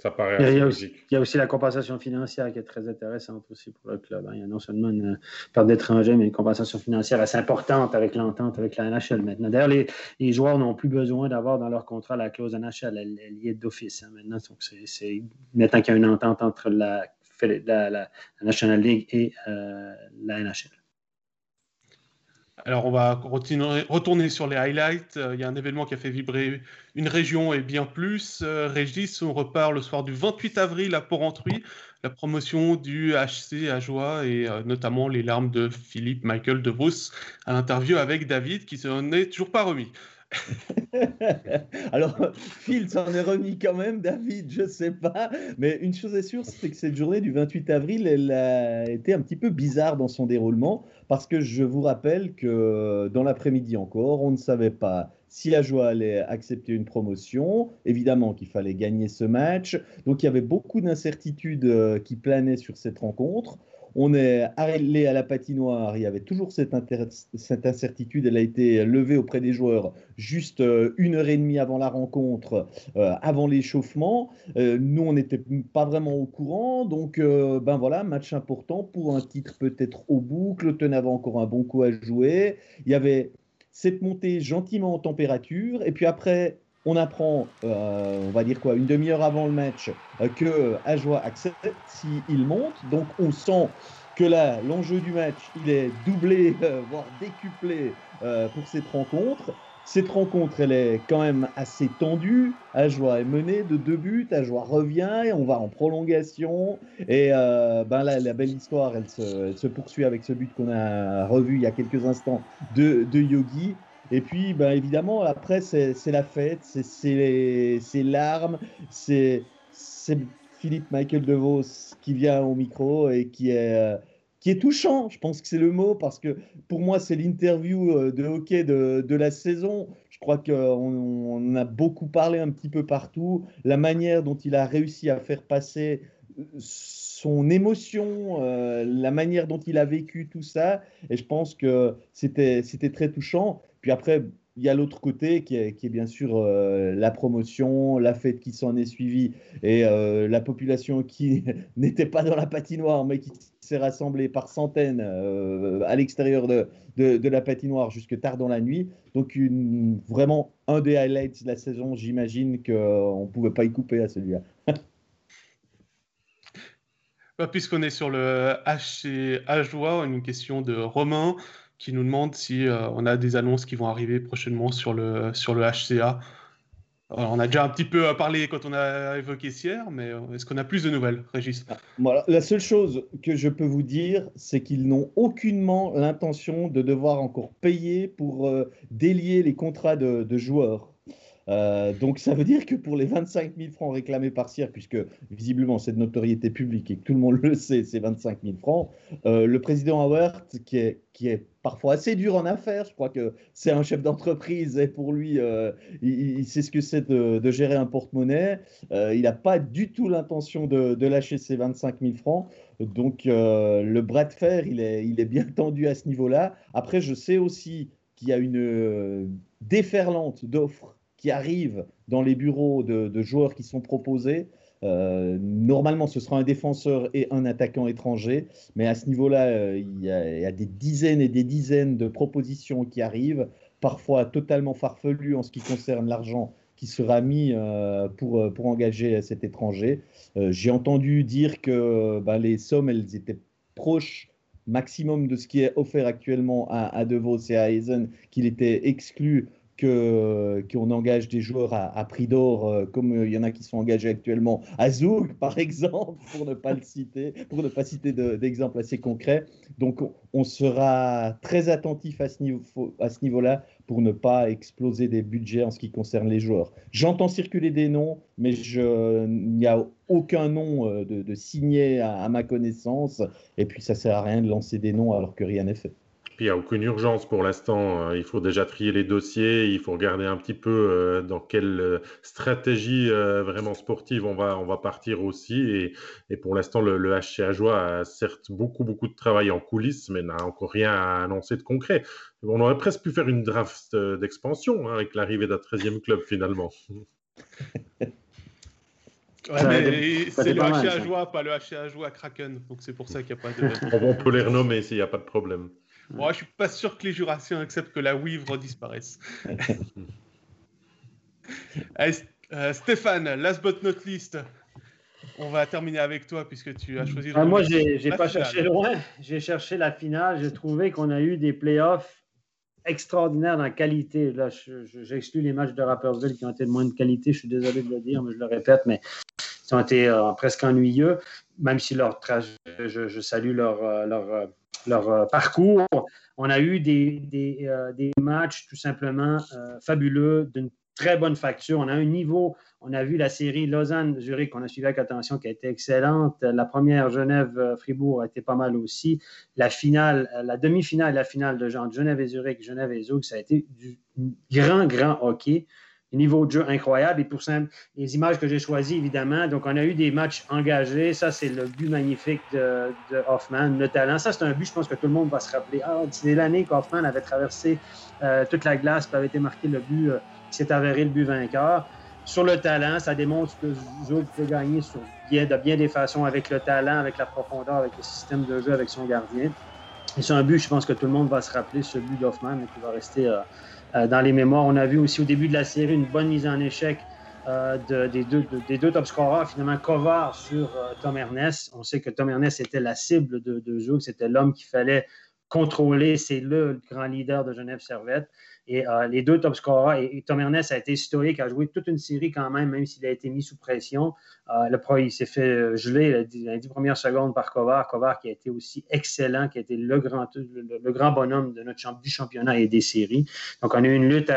Ça paraît il y, a, aussi, il y a aussi la compensation financière qui est très intéressante aussi pour le club. Hein. Il y a non seulement une perte d'étrangers, mais une compensation financière assez importante avec l'entente avec la NHL maintenant. D'ailleurs, les, les, joueurs n'ont plus besoin d'avoir dans leur contrat la clause NHL, elle, est liée d'office. Hein, maintenant, c'est maintenant qu'il y a une entente entre la, la, National League et euh, la NHL. Alors, on va retourner sur les highlights. Euh, il y a un événement qui a fait vibrer une région et bien plus. Euh, Régis, on repart le soir du 28 avril à Porrentruy, la promotion du HC à Joie et euh, notamment les larmes de Philippe Michael de Vos à l'interview avec David qui s'en est toujours pas remis. Alors, Phil s'en est remis quand même, David, je sais pas. Mais une chose est sûre, c'est que cette journée du 28 avril, elle a été un petit peu bizarre dans son déroulement, parce que je vous rappelle que dans l'après-midi encore, on ne savait pas si la joie allait accepter une promotion, évidemment qu'il fallait gagner ce match. Donc il y avait beaucoup d'incertitudes euh, qui planaient sur cette rencontre. On est allé à la patinoire, il y avait toujours cette, incertitude, elle a été levée auprès des joueurs juste euh, une heure et demie avant la rencontre, euh, avant l'échauffement. Euh, nous, on n'était pas vraiment au courant, donc ben voilà, match important pour un titre peut-être au bout. Cloton avait encore un bon coup à jouer. Il y avait cette montée gentiment en température, et puis après, on apprend, on va dire quoi, une demi-heure avant le match, que Ajoie accepte s'il monte. Donc on sent que là, l'enjeu du match, il est doublé, voire décuplé pour cette rencontre. Cette rencontre, elle est quand même assez tendue. Ajoie est menée de deux buts. Ajoie revient et on va en prolongation. Et euh, ben là, la belle histoire, elle se, poursuit avec ce but qu'on a revu il y a quelques instants de, Yogi. Et puis, ben évidemment, après, c'est la fête, c'est larmes, c'est Philippe Michael DeVos qui vient au micro et qui est. Euh, qui est touchant, je pense que c'est le mot, parce que pour moi, c'est l'interview euh, de hockey de, la saison. Je crois qu'on on a beaucoup parlé un petit peu partout, la manière dont il a réussi à faire passer euh, son émotion, la manière dont il a vécu tout ça, et je pense que c'était très touchant. Puis après, il y a l'autre côté qui est, bien sûr euh, la promotion, la fête qui s'en est suivie et euh, la population qui n'était pas dans la patinoire mais qui s'est rassemblée par centaines euh, à l'extérieur de, la patinoire jusque tard dans la nuit. Donc vraiment un des highlights de la saison, j'imagine qu'on ne pouvait pas y couper à celui-là. Bah, puisqu'on est sur le HC Ajoie, une question de Romain qui nous demande si euh, on a des annonces qui vont arriver prochainement sur le, sur le HCA. on a déjà un petit peu parlé quand on a évoqué Sierre, mais euh, est-ce qu'on a plus de nouvelles, Régis? Voilà. La seule chose que je peux vous dire, c'est qu'ils n'ont aucunement l'intention de devoir encore payer pour euh, délier les contrats de joueurs. Euh, donc ça veut dire que pour les 25 000 francs réclamés par Sierre, puisque visiblement c'est de notoriété publique et que tout le monde le sait, c'est 25 000 francs, euh, le président Howard, qui est, qui est parfois assez dur en affaires, je crois que c'est un chef d'entreprise et pour lui, euh, il, sait ce que c'est de, gérer un porte-monnaie, il n'a pas du tout l'intention de, lâcher ces 25 000 francs. Donc le bras de fer, il est, il est bien tendu à ce niveau-là. Après, je sais aussi qu'il y a une déferlante d'offres qui arrivent dans les bureaux de, joueurs qui sont proposés. Euh, normalement, ce sera un défenseur et un attaquant étranger, mais à ce niveau-là, euh, il, y a des dizaines et des dizaines de propositions qui arrivent, parfois totalement farfelues en ce qui concerne l'argent qui sera mis euh, pour, pour engager cet étranger. J'ai entendu dire que ben, les sommes, elles étaient proches maximum de ce qui est offert actuellement à, à De Vos et à Eisen, qu'il était exclu qu'on engage des joueurs à, prix d'or, euh, comme euh, il y en a qui sont engagés actuellement à Zoug, par exemple, pour ne pas le citer, pour ne pas citer d'exemple assez concret. Donc, on sera très attentif à ce niveau-là pour ne pas exploser des budgets en ce qui concerne les joueurs. J'entends circuler des noms, mais il n'y a aucun nom euh, de, signé à, à, ma connaissance. Et puis, ça sert à rien de lancer des noms alors que rien n'est fait. Puis il n'y a aucune urgence pour l'instant. Euh, il faut déjà trier les dossiers. Il faut regarder un petit peu euh, dans quelle euh, stratégie vraiment sportive on va, on va partir aussi. Et, et pour l'instant, le, le HCA Joie a certes beaucoup, beaucoup de travail en coulisses, mais n'a encore rien à annoncer de concret. On aurait presque pu faire une draft d'expansion hein, avec l'arrivée d'un 13e club finalement. Ouais, c'est le HCA Joie, pas le HCA Joie Kraken. Donc c'est pour ça qu'il n'y a pas de. on peut les renommer s'il n'y a pas de problème. Moi, je suis pas sûr que les Jurassiens acceptent que la Wivre disparaisse. Euh, Stéphane, last but not least, on va terminer avec toi puisque tu as choisi. Ah, moi, j'ai pas cherché loin. J'ai cherché la finale. J'ai trouvé qu'on a eu des playoffs extraordinaires dans la qualité. Là, j'exclus les matchs de Rappersville qui ont été de moins de qualité. Je suis désolé de le dire, mais je le répète, mais ils ont été euh, presque ennuyeux, même si leur je, je, salue leur, euh, leur leur euh, parcours. On a eu des, des, euh, matchs tout simplement euh, fabuleux, d'une très bonne facture. On a un niveau, on a vu la série Lausanne-Zurich qu'on a suivi avec attention, qui a été excellente. La première Genève-Fribourg a été pas mal aussi. La finale, la demi-finale, la finale de Genève Zurich, Genève et Zug, ça a été du grand, grand hockey niveau de jeu incroyable. Et pour les images que j'ai choisies, évidemment, donc on a eu des matchs engagés. Ça, c'est le but magnifique de, Hoffman, le talent. Ça, c'est un but, je pense que tout le monde va se rappeler. Ah, c'est l'année qu'Hoffman avait traversé euh, toute la glace et avait été marqué le but euh, qui s'est avéré le but vainqueur. Sur le talent, ça démontre que Zouk peut gagner de bien des façons avec le talent, avec la profondeur, avec le système de jeu, avec son gardien. Et c'est un but, je pense que tout le monde va se rappeler, ce but d'Hoffman qui va rester dans les mémoires. On a vu aussi au début de la série une bonne mise en échec des, deux, des deux top scorers, finalement, Kovar sur Tom Ernest. On sait que Tom Ernest était la cible de, de Zouk, c'était l'homme qu'il fallait contrôler, c'est le grand leader de Genève Servette. Et euh, les deux top scorers, et, Tom Ernest a été historique, a joué toute une série quand même, même s'il a été mis sous pression. Euh, le il s'est fait euh, geler les dix premières secondes par Kovar. Kovar qui a été aussi excellent, qui a été le grand, le, grand bonhomme de notre du championnat et des séries. Donc, on a eu une lutte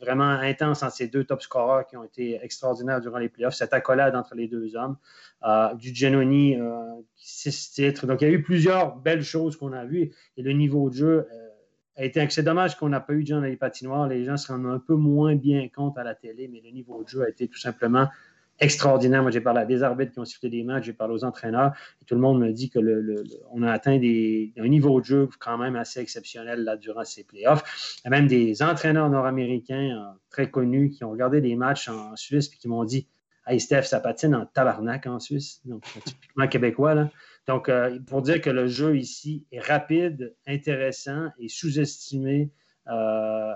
vraiment intense entre ces deux top scorers qui ont été extraordinaires durant les playoffs. Cette accolade entre les deux hommes. du Genoni, six titres. Donc, il y a eu plusieurs belles choses qu'on a vues. Et le niveau de jeu c'est dommage qu'on n'a pas eu de gens dans les patinoires. Les gens se rendent un peu moins bien compte à la télé, mais le niveau de jeu a été tout simplement extraordinaire. Moi, j'ai parlé à des arbitres qui ont sifflé des matchs, j'ai parlé aux entraîneurs, et tout le monde me dit que on a atteint un niveau de jeu quand même assez exceptionnel là, durant ces playoffs. Il y a même des entraîneurs nord-américains euh, très connus qui ont regardé des matchs en Suisse et qui m'ont dit Hey Steph, ça patine en tabarnak en Suisse. Donc, typiquement québécois. Là. Donc, euh, pour dire que le jeu ici est rapide, intéressant et sous-estimé, euh, euh,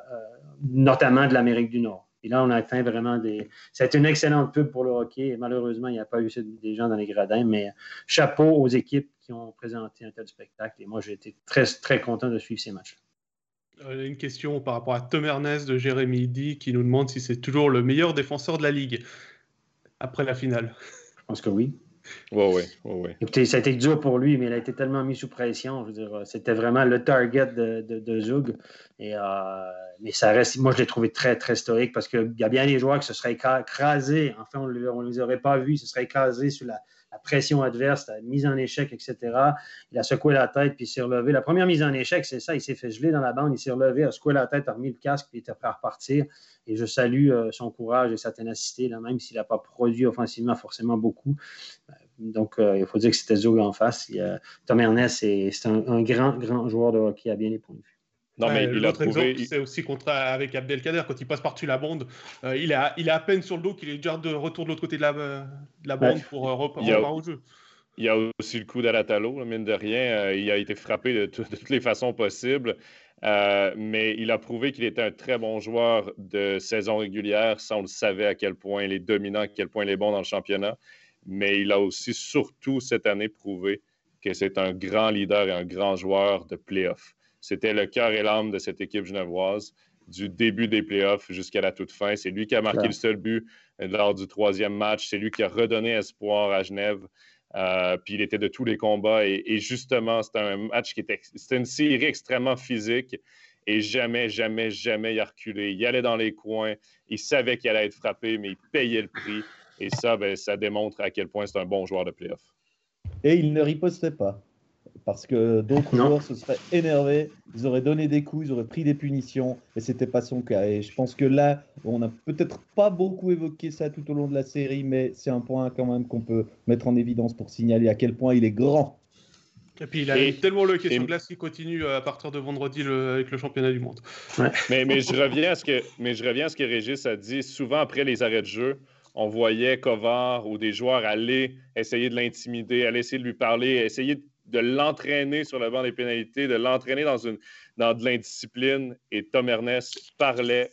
notamment de l'Amérique du Nord. Et là, on a atteint vraiment des. C'est une excellente pub pour le hockey. malheureusement, il n'y a pas eu des gens dans les gradins, mais chapeau aux équipes qui ont présenté un tel spectacle. Et moi, j'ai été très, très content de suivre ces matchs. Une question par rapport à Tom Ernest de Jérémy D qui nous demande si c'est toujours le meilleur défenseur de la Ligue après la finale. Je pense que oui. Oui, oui, oui. Écoutez, ça a été dur pour lui, mais il a été tellement mis sous pression. Dire, c'était vraiment le target de, de. Et, euh, mais ça reste, moi, je l'ai trouvé très, très historique parce qu'il y a bien des joueurs qui se seraient écrasés. Enfin, on ne les aurait pas vus. Ils se seraient écrasés sous la, la pression adverse, la mise en échec, etc. Il a secoué la tête, puis il s'est relevé. La première mise en échec, c'est ça, il s'est fait geler dans la bande, il s'est relevé, a secoué la tête, a remis le casque, puis il était prêt à repartir. Et je salue euh, son courage et sa ténacité, là, même s'il n'a pas produit offensivement forcément beaucoup. Euh, donc, euh, il faut dire que c'était Zog en face. Tom Ernest, c'est un, grand, grand joueur de hockey à bien les points de vue. Non, mais il a trouvé... c'est aussi contre avec Abdelkader quand il passe par-dessus la bande. il, est à, il est à peine sur le dos qu'il est déjà de retour de l'autre côté de la, la bande pour reprendre au jeu. Il y a aussi le coup d'Aratalo, mine de rien. il a été frappé de, de toutes les façons possibles. Euh, mais il a prouvé qu'il était un très bon joueur de saison régulière. Ça, on le savait à quel point il est dominant, à quel point il est bon dans le championnat. Mais il a aussi, surtout cette année, prouvé que c'est un grand leader et un grand joueur de playoff. C'était le cœur et l'âme de cette équipe genevoise du début des playoffs jusqu'à la toute fin. C'est lui qui a marqué le seul but lors du troisième match. C'est lui qui a redonné espoir à Genève. Euh, puis il était de tous les combats. Et, justement, c'était un match qui était. C'était une série extrêmement physique. Et jamais, jamais, jamais il a reculé. Il allait dans les coins. Il savait qu'il allait être frappé, mais il payait le prix. Et ça, ben, ça démontre à quel point c'est un bon joueur de playoff. Et il ne ripostait pas parce que d'autres joueurs se seraient énervés, ils auraient donné des coups, ils auraient pris des punitions, et c'était pas son cas. Et je pense que là, on n'a peut-être pas beaucoup évoqué ça tout au long de la série, mais c'est un point quand même qu'on peut mettre en évidence pour signaler à quel point il est grand. Et puis il a tellement le question de glace qui continue à partir de vendredi avec le championnat du monde. mais, mais, je reviens à ce que, mais je reviens à ce que Régis a dit. Souvent après les arrêts de jeu, on voyait Kovar ou des joueurs aller essayer de l'intimider, aller essayer de lui parler, essayer de de l'entraîner sur le banc des pénalités, de l'entraîner dans, une, dans de l'indiscipline. Et Tom Ernest parlait,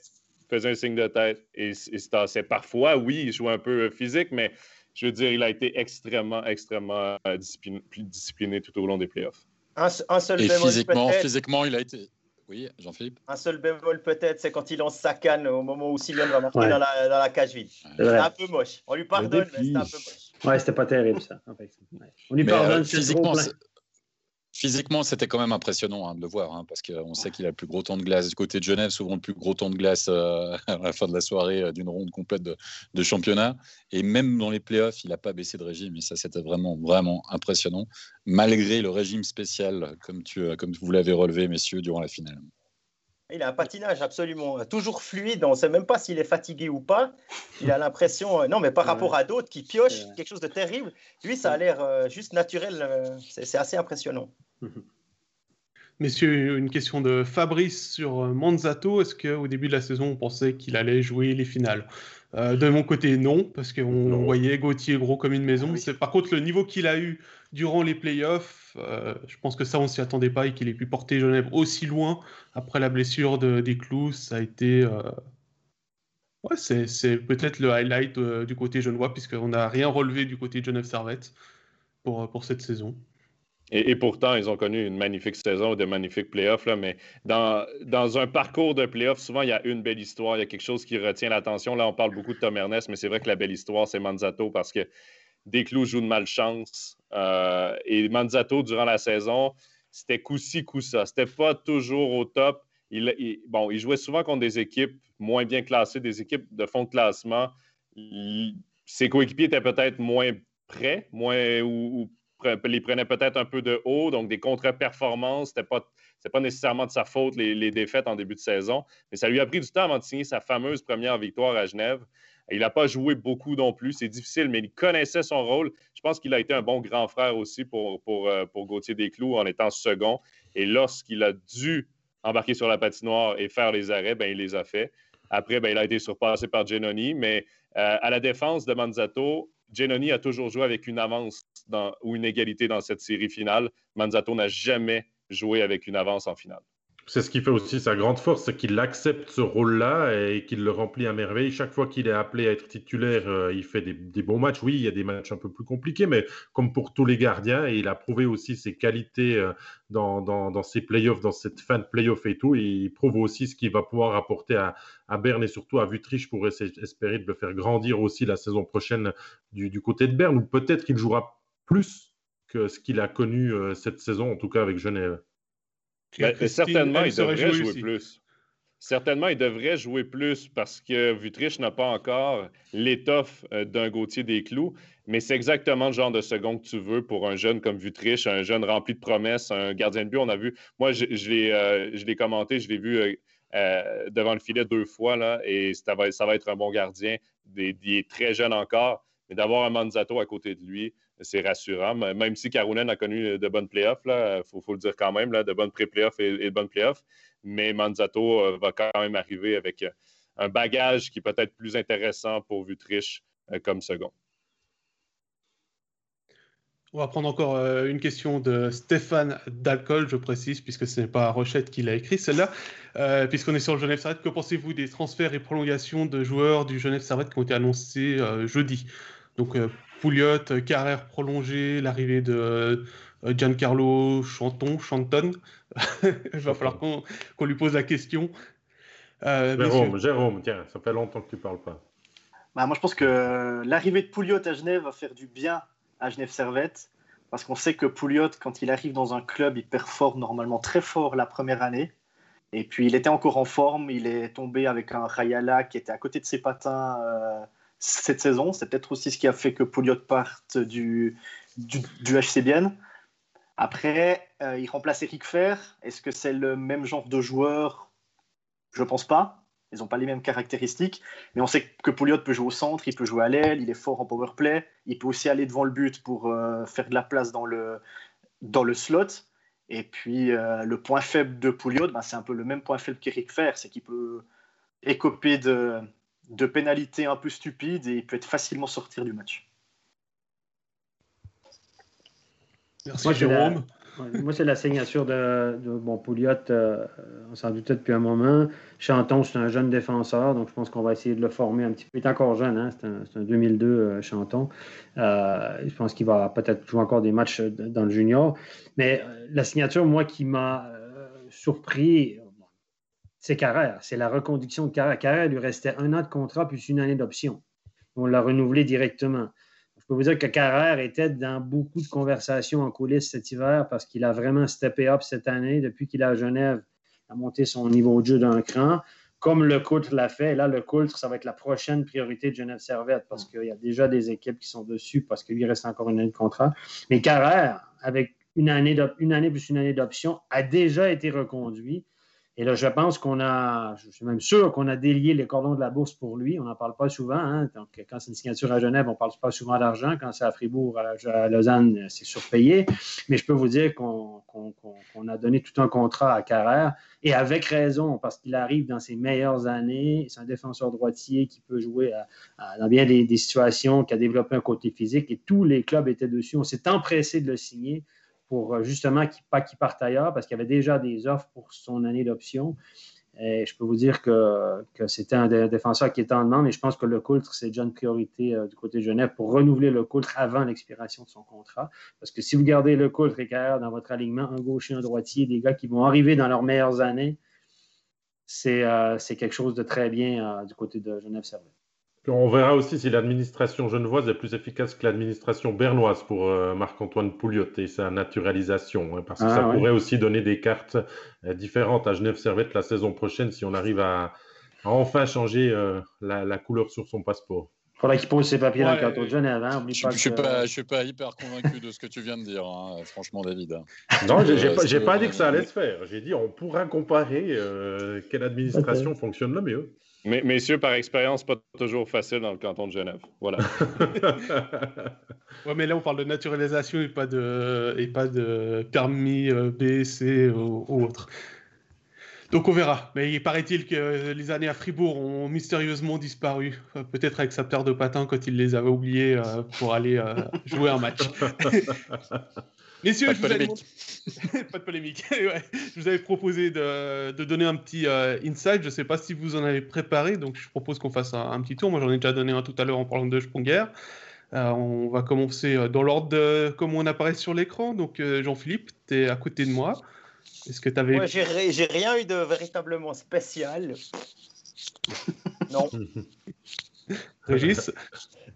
faisait un signe de tête et, c'est Parfois, oui, il jouait un peu physique, mais je veux dire, il a été extrêmement, extrêmement euh, discipliné, discipliné tout au long des playoffs. Un, seul et physiquement, physiquement, il a été. Oui, Jean-Philippe? Un seul bémol peut-être, c'est quand il lance sa canne au moment où Sylvain va marquer dans, la, dans, la, cage vide. C'était un peu moche. On lui pardonne, mais c'était un peu moche. Ouais, c'était pas terrible ça. On lui pardonne. Euh, physiquement, Physiquement, c'était quand même impressionnant hein, de le voir, hein, parce qu'on sait qu'il a le plus gros temps de glace du côté de Genève, souvent le plus gros temps de glace euh, à la fin de la soirée euh, d'une ronde complète de, championnat. Et même dans les playoffs, il n'a pas baissé de régime. Et ça, c'était vraiment, vraiment impressionnant, malgré le régime spécial, comme, tu, comme vous l'avez relevé, messieurs, durant la finale. Il a un patinage absolument toujours fluide. On ne sait même pas s'il est fatigué ou pas. Il a l'impression, non, mais par rapport à d'autres qui piochent quelque chose de terrible, lui, ça a l'air juste naturel. C'est assez impressionnant. Messieurs, une question de Fabrice sur euh, Manzato. Est-ce qu'au début de la saison, on pensait qu'il allait jouer les finales? Euh, De mon côté, non, parce qu'on voyait Gauthier gros comme une maison. C'est Par contre, le niveau qu'il a eu durant les playoffs, playoffs. je pense que ça, on s'y attendait pas et qu'il ait pu porter Genève aussi loin après la blessure de, des clous. Ça a été. Ouais, c'est peut-être le highlight du côté genevois, puisqu'on n'a rien relevé du côté de Genève Servette pour, pour cette saison. Et, pourtant, ils ont connu une magnifique saison, de magnifiques playoffs. Là, mais dans, dans un parcours de playoffs, souvent, il y a une belle histoire. Il y a quelque chose qui retient l'attention. Là, on parle beaucoup de Tom Ernest, mais c'est vrai que la belle histoire, c'est Manzato parce que Desclous joue de malchance. Euh, et Manzato, durant la saison, c'était coup-ci, coup-ça. C'était pas toujours au top. Il, bon, il jouait souvent contre des équipes moins bien classées, des équipes de fond de classement. ses coéquipiers étaient peut-être moins prêts, moins ou les prenait peut-être un peu de haut, donc des contre-performances. Ce pas, pas nécessairement de sa faute, les, défaites en début de saison. Mais ça lui a pris du temps avant de signer sa fameuse première victoire à Genève. Il n'a pas joué beaucoup non plus. C'est difficile, mais il connaissait son rôle. Je pense qu'il a été un bon grand frère aussi pour, pour, euh, pour Gauthier Desclous en étant second. Et lorsqu'il a dû embarquer sur la patinoire et faire les arrêts, ben, il les a fait. Après, ben, il a été surpassé par Genoni, mais euh, à la défense de Manzato, Genoni a toujours joué avec une avance ou une égalité dans cette série finale. Manzato n'a jamais joué avec une avance en finale. C'est ce qui fait aussi sa grande force, c'est qu'il accepte ce rôle-là et qu'il le remplit à merveille. Chaque fois qu'il est appelé à être titulaire, euh, il fait des, bons matchs. Oui, il y a des matchs un peu plus compliqués, mais comme pour tous les gardiens, il a prouvé aussi ses qualités euh, dans, ses playoffs, dans cette fin de playoff et tout. Il prouve aussi ce qu'il va pouvoir apporter à, Berne et surtout à Vutriche pour espérer de le faire grandir aussi la saison prochaine du, côté de Berne, ou peut-être qu'il jouera plus que ce qu'il a connu euh, cette saison, en tout cas avec Genève. Ben, certainement, il devrait jouer, plus. Certainement, il devrait jouer plus parce que Vutriche n'a pas encore l'étoffe euh, d'un Gauthier des Clous, mais c'est exactement le genre de second que tu veux pour un jeune comme Vutriche, un jeune rempli de promesses, un gardien de but. On a vu, moi, je, euh, l'ai commenté, je l'ai vu euh, devant le filet deux fois, là, et ça va, ça va être un bon gardien. Il est très jeune encore, mais d'avoir un Manzato à côté de lui, c'est rassurant. Même si Karunen a connu de bonnes playoffs, il faut, le dire quand même, là, de bonnes pré-playoffs et, de bonnes playoffs. Mais Manzato euh, va quand même arriver avec euh, un bagage qui peut être plus intéressant pour Vutriche euh, comme second. On va prendre encore une question de Stéphane Dalcol, je précise, puisque ce n'est pas Rochette qui l'a écrit, celle-là. puisqu'on est sur le Genève Servette, que pensez-vous des transferts et prolongations de joueurs du Genève Servette qui ont été annoncés jeudi? Donc, Pouliot, carrière prolongée, l'arrivée de euh, Giancarlo Chanton, Chanton. Il va falloir qu'on lui pose la question. Euh, Jérôme, Jérôme, tiens, ça fait longtemps que tu ne parles pas. Bah, moi, je pense que l'arrivée de Pouliot à Genève va faire du bien à Genève Servette. Parce qu'on sait que Pouliot, quand il arrive dans un club, il performe normalement très fort la première année. Et puis, il était encore en forme. Il est tombé avec un Rayala qui était à côté de ses patins. Euh, cette saison. C'est peut-être aussi ce qui a fait que Pouliot parte du, du, du HCBN. Après, euh, il remplace Eric Fer. Est-ce que c'est le même genre de joueur? Je ne pense pas. Ils n'ont pas les mêmes caractéristiques. Mais on sait que Pouliot peut jouer au centre, il peut jouer à l'aile, il est fort en power play. Il peut aussi aller devant le but pour euh, faire de la place dans le, dans le slot. Et puis, euh, le point faible de Pouliot, ben, c'est un peu le même point faible qu'Eric Fer. C'est qu'il peut écoper de, de pénalités un peu stupides et il peut être facilement sortir du match. Merci moi, Jérôme. moi, c'est la signature de, bon, Pouliot, euh, on s'en doutait depuis un moment. Chanton, c'est un jeune défenseur, donc je pense qu'on va essayer de le former un petit peu. Il est encore jeune, hein? c'est un, 2002 euh, Chanton. Euh, je pense qu'il va peut-être jouer encore des matchs dans le junior. Mais la signature, moi, qui m'a surpris, c'est Carrère. C'est la reconduction de Carrère. Carrère lui restait un an de contrat plus une année d'option. On l'a renouvelé directement. Je peux vous dire que Carrère était dans beaucoup de conversations en coulisses cet hiver parce qu'il a vraiment steppé up cette année. Depuis qu'il est à Genève, a monté son niveau de jeu d'un cran, comme le Coultre l'a fait. là, le Coultre, ça va être la prochaine priorité de Genève Servette parce qu'il y a déjà des équipes qui sont dessus parce qu'il lui reste encore une année de contrat. Mais Carrère, avec une année plus une année d'option, a déjà été reconduit. Et là, je pense qu'on a, je suis même sûr qu'on a délié les cordons de la bourse pour lui. On n'en parle pas souvent. Hein. Donc, quand c'est une signature à Genève, on ne parle pas souvent d'argent. Quand c'est à Fribourg, à Lausanne, c'est surpayé. Mais je peux vous dire qu'on a donné tout un contrat à Carrère et avec raison, parce qu'il arrive dans ses meilleures années. C'est un défenseur droitier qui peut jouer dans bien des, des, situations, qui a développé un côté physique et tous les clubs étaient dessus. On s'est empressé de le signer pour justement qu'il, pas qu'il parte ailleurs, parce qu'il y avait déjà des offres pour son année d'option. Et je peux vous dire que, que c'était un défenseur qui était en demande et je pense que le Coultre, c'est déjà une priorité euh, du côté de Genève pour renouveler le Coultre avant l'expiration de son contrat. Parce que si vous gardez le Coultre et carrière dans votre alignement, un gaucher, un droitier, des gars qui vont arriver dans leurs meilleures années, c'est euh, quelque chose de très bien euh, du côté de Genève-Servette. On verra aussi si l'administration genevoise est plus efficace que l'administration bernoise pour euh, Marc-Antoine Pouliot et sa naturalisation, hein, parce que ah, ça pourrait aussi donner des cartes euh, différentes à Genève Servette la saison prochaine si on arrive à, enfin changer euh, la, couleur sur son passeport. Il faudra qu'il pose ses papiers dans le canton de Genève. Hein, je ne suis, pas, suis pas hyper convaincu de ce que tu viens de dire, hein, franchement, David. Non, je n'ai pas, pas, dit que ça allait se faire. J'ai dit on pourra comparer quelle administration fonctionne le mieux. Mais, messieurs, par expérience, pas toujours facile dans le canton de Genève. Voilà. ouais, mais là, on parle de naturalisation et pas de, et pas de permis euh, B, C ou, autre. Donc on verra. Mais il paraît-il que les années à Fribourg ont mystérieusement disparu. Euh, peut-être avec sa paire de patins quand il les avait oubliés euh, pour aller jouer un match. Messieurs, pas de polémique. pas de polémique. Je vous avais proposé de, donner un petit euh, insight. Je ne sais pas si vous en avez préparé, donc je propose qu'on fasse un, petit tour. Moi, j'en ai déjà donné un tout à l'heure en parlant de Sponger. Euh, on va commencer euh, dans l'ordre comme on apparaît sur l'écran. Donc, Jean-Philippe, tu es à côté de moi. Est-ce que tu avais. Moi, j'ai, rien eu de véritablement spécial. non. Régis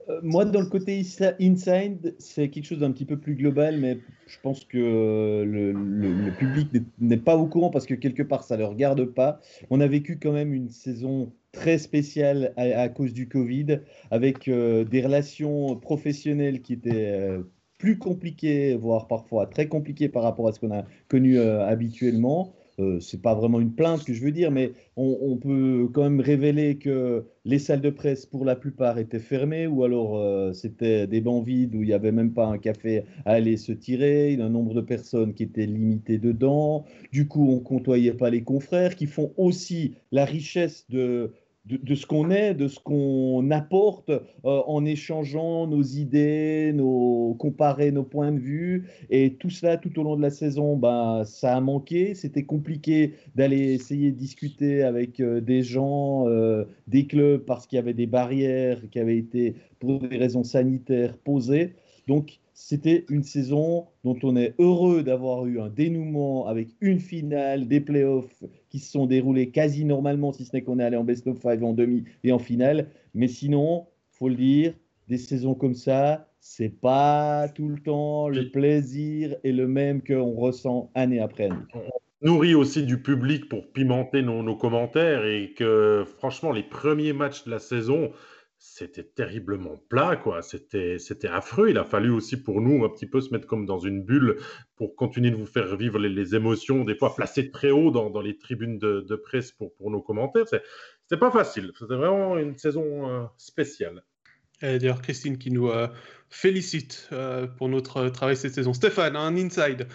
euh, moi, dans le côté inside, c'est quelque chose d'un petit peu plus global, mais je pense que euh, le, public n'est pas au courant parce que quelque part, ça ne le regarde pas. On a vécu quand même une saison très spéciale à, cause du Covid, avec euh, des relations professionnelles qui étaient plus compliquées, voire parfois très compliquées par rapport à ce qu'on a connu habituellement. Euh, c'est pas vraiment une plainte que je veux dire, mais on, peut quand même révéler que les salles de presse, pour la plupart, étaient fermées, ou alors euh, c'était des bancs vides où il n'y avait même pas un café à aller se tirer, un nombre de personnes qui étaient limitées dedans. Du coup, on côtoyait pas les confrères, qui font aussi la richesse de, de, ce qu'on est, de ce qu'on apporte euh, en échangeant nos idées, nos, comparer nos points de vue. Et tout cela, tout au long de la saison, bah, ça a manqué. C'était compliqué d'aller essayer de discuter avec euh, des gens, euh, des clubs, parce qu'il y avait des barrières qui avaient été, pour des raisons sanitaires, posées. Donc, c'était une saison dont on est heureux d'avoir eu un dénouement avec une finale, des playoffs qui se sont déroulés quasi normalement, si ce n'est qu'on est allé en best of five en demi et en finale. Mais sinon, faut le dire, des saisons comme ça, c'est pas tout le temps le plaisir et le même qu'on ressent année après année. On nourrit aussi du public pour pimenter nos commentaires et que franchement, les premiers matchs de la saison, c'était terriblement plat, quoi. C'était, affreux. Il a fallu aussi pour nous un petit peu se mettre comme dans une bulle pour continuer de vous faire vivre les, émotions, des fois placées très haut dans, dans les tribunes de, presse pour, pour nos commentaires. C'était pas facile. C'était vraiment une saison euh, spéciale. Et d'ailleurs, Christine qui nous euh, félicite euh, pour notre travail cette saison. Stéphane, un inside.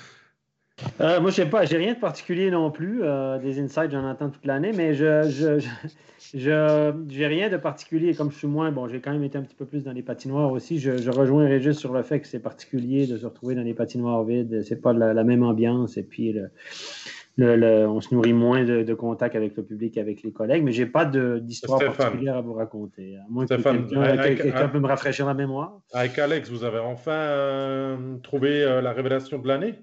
Moi, je sais pas, j'ai rien de particulier non plus. des insides, j'en entends toute l'année, mais je, je, je n'ai rien de particulier. Comme je suis moins, bon, j'ai quand même été un petit peu plus dans les patinoires aussi. Je, je rejoins Régis sur le fait que c'est particulier de se retrouver dans les patinoires vides. C'est pas la, même ambiance. Et puis, le, on se nourrit moins de, de, contact avec le public, avec les collègues. Mais j'ai pas d'histoire particulière à vous raconter. À moins que quelqu'un peut me rafraîchir la mémoire. Avec Alex, vous avez enfin euh, trouvé euh, la révélation de l'année?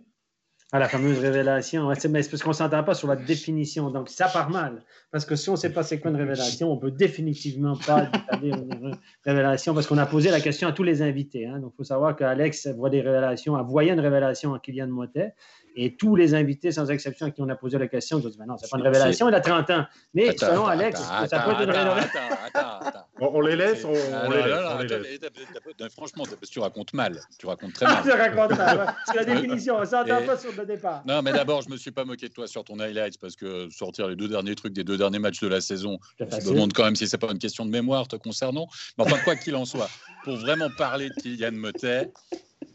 Ah, la fameuse révélation. mais c'est parce qu'on ne s'entend pas sur la définition. Donc, ça part mal. Parce que si on ne sait pas c'est quoi une révélation, on ne peut définitivement pas dire une révélation parce qu'on a posé la question à tous les invités. Hein. Donc, il faut savoir qu'Alex voit des révélations, a voyé une révélation en Kylian Motet. Et tous les invités, sans exception, à qui on a posé la question, ils ont dit ben non, c'est pas une révélation, il a 30 ans. Mais selon Alex, ça peut être une révélation. On, les laisse, on, les laisse. Franchement, tu racontes mal. Tu racontes très mal. tu racontes mal. C'est la définition, on s'entend pas sur le départ. Non, mais d'abord, je me suis pas moqué de toi sur ton highlights parce que sortir les deux derniers trucs des deux derniers matchs de la saison, je me demande quand même si c'est pas une question de mémoire te concernant. Mais enfin, quoi qu'il en soit, pour vraiment parler de Kylian Motet,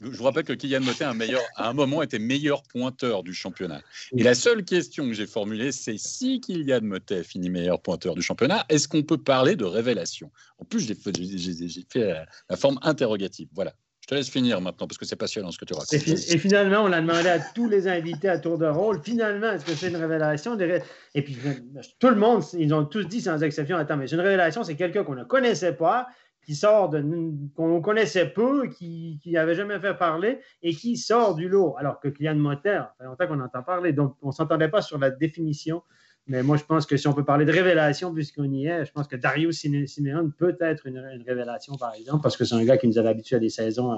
je vous rappelle que Kylian Motet, un à un moment, était meilleur pointeur du championnat. Et la seule question que j'ai formulée, c'est si Kylian Motet finit meilleur pointeur du championnat, est-ce qu'on peut parler de révélation? En plus, j'ai fait, la forme interrogative. Voilà. te laisse finir maintenant parce que c'est passionnant ce que tu racontes. Et, finalement, on a demandé à tous les invités à tour de rôle. Finalement, est-ce que c'est une révélation Et puis tout le monde, ils ont tous dit sans exception attends, mais une révélation, c'est quelqu'un qu'on ne connaissait pas qui sort qu'on connaissait peu, qui n'avait jamais fait parler et qui sort du lot. Alors que Kylian Motter, ça fait longtemps qu'on entend parler, donc on ne s'entendait pas sur la définition. Mais moi, je pense que si on peut parler de révélation, puisqu'on y est, je pense que Dario Simeone peut être une, révélation, par exemple, parce que c'est un gars qui nous avait habitués à des saisons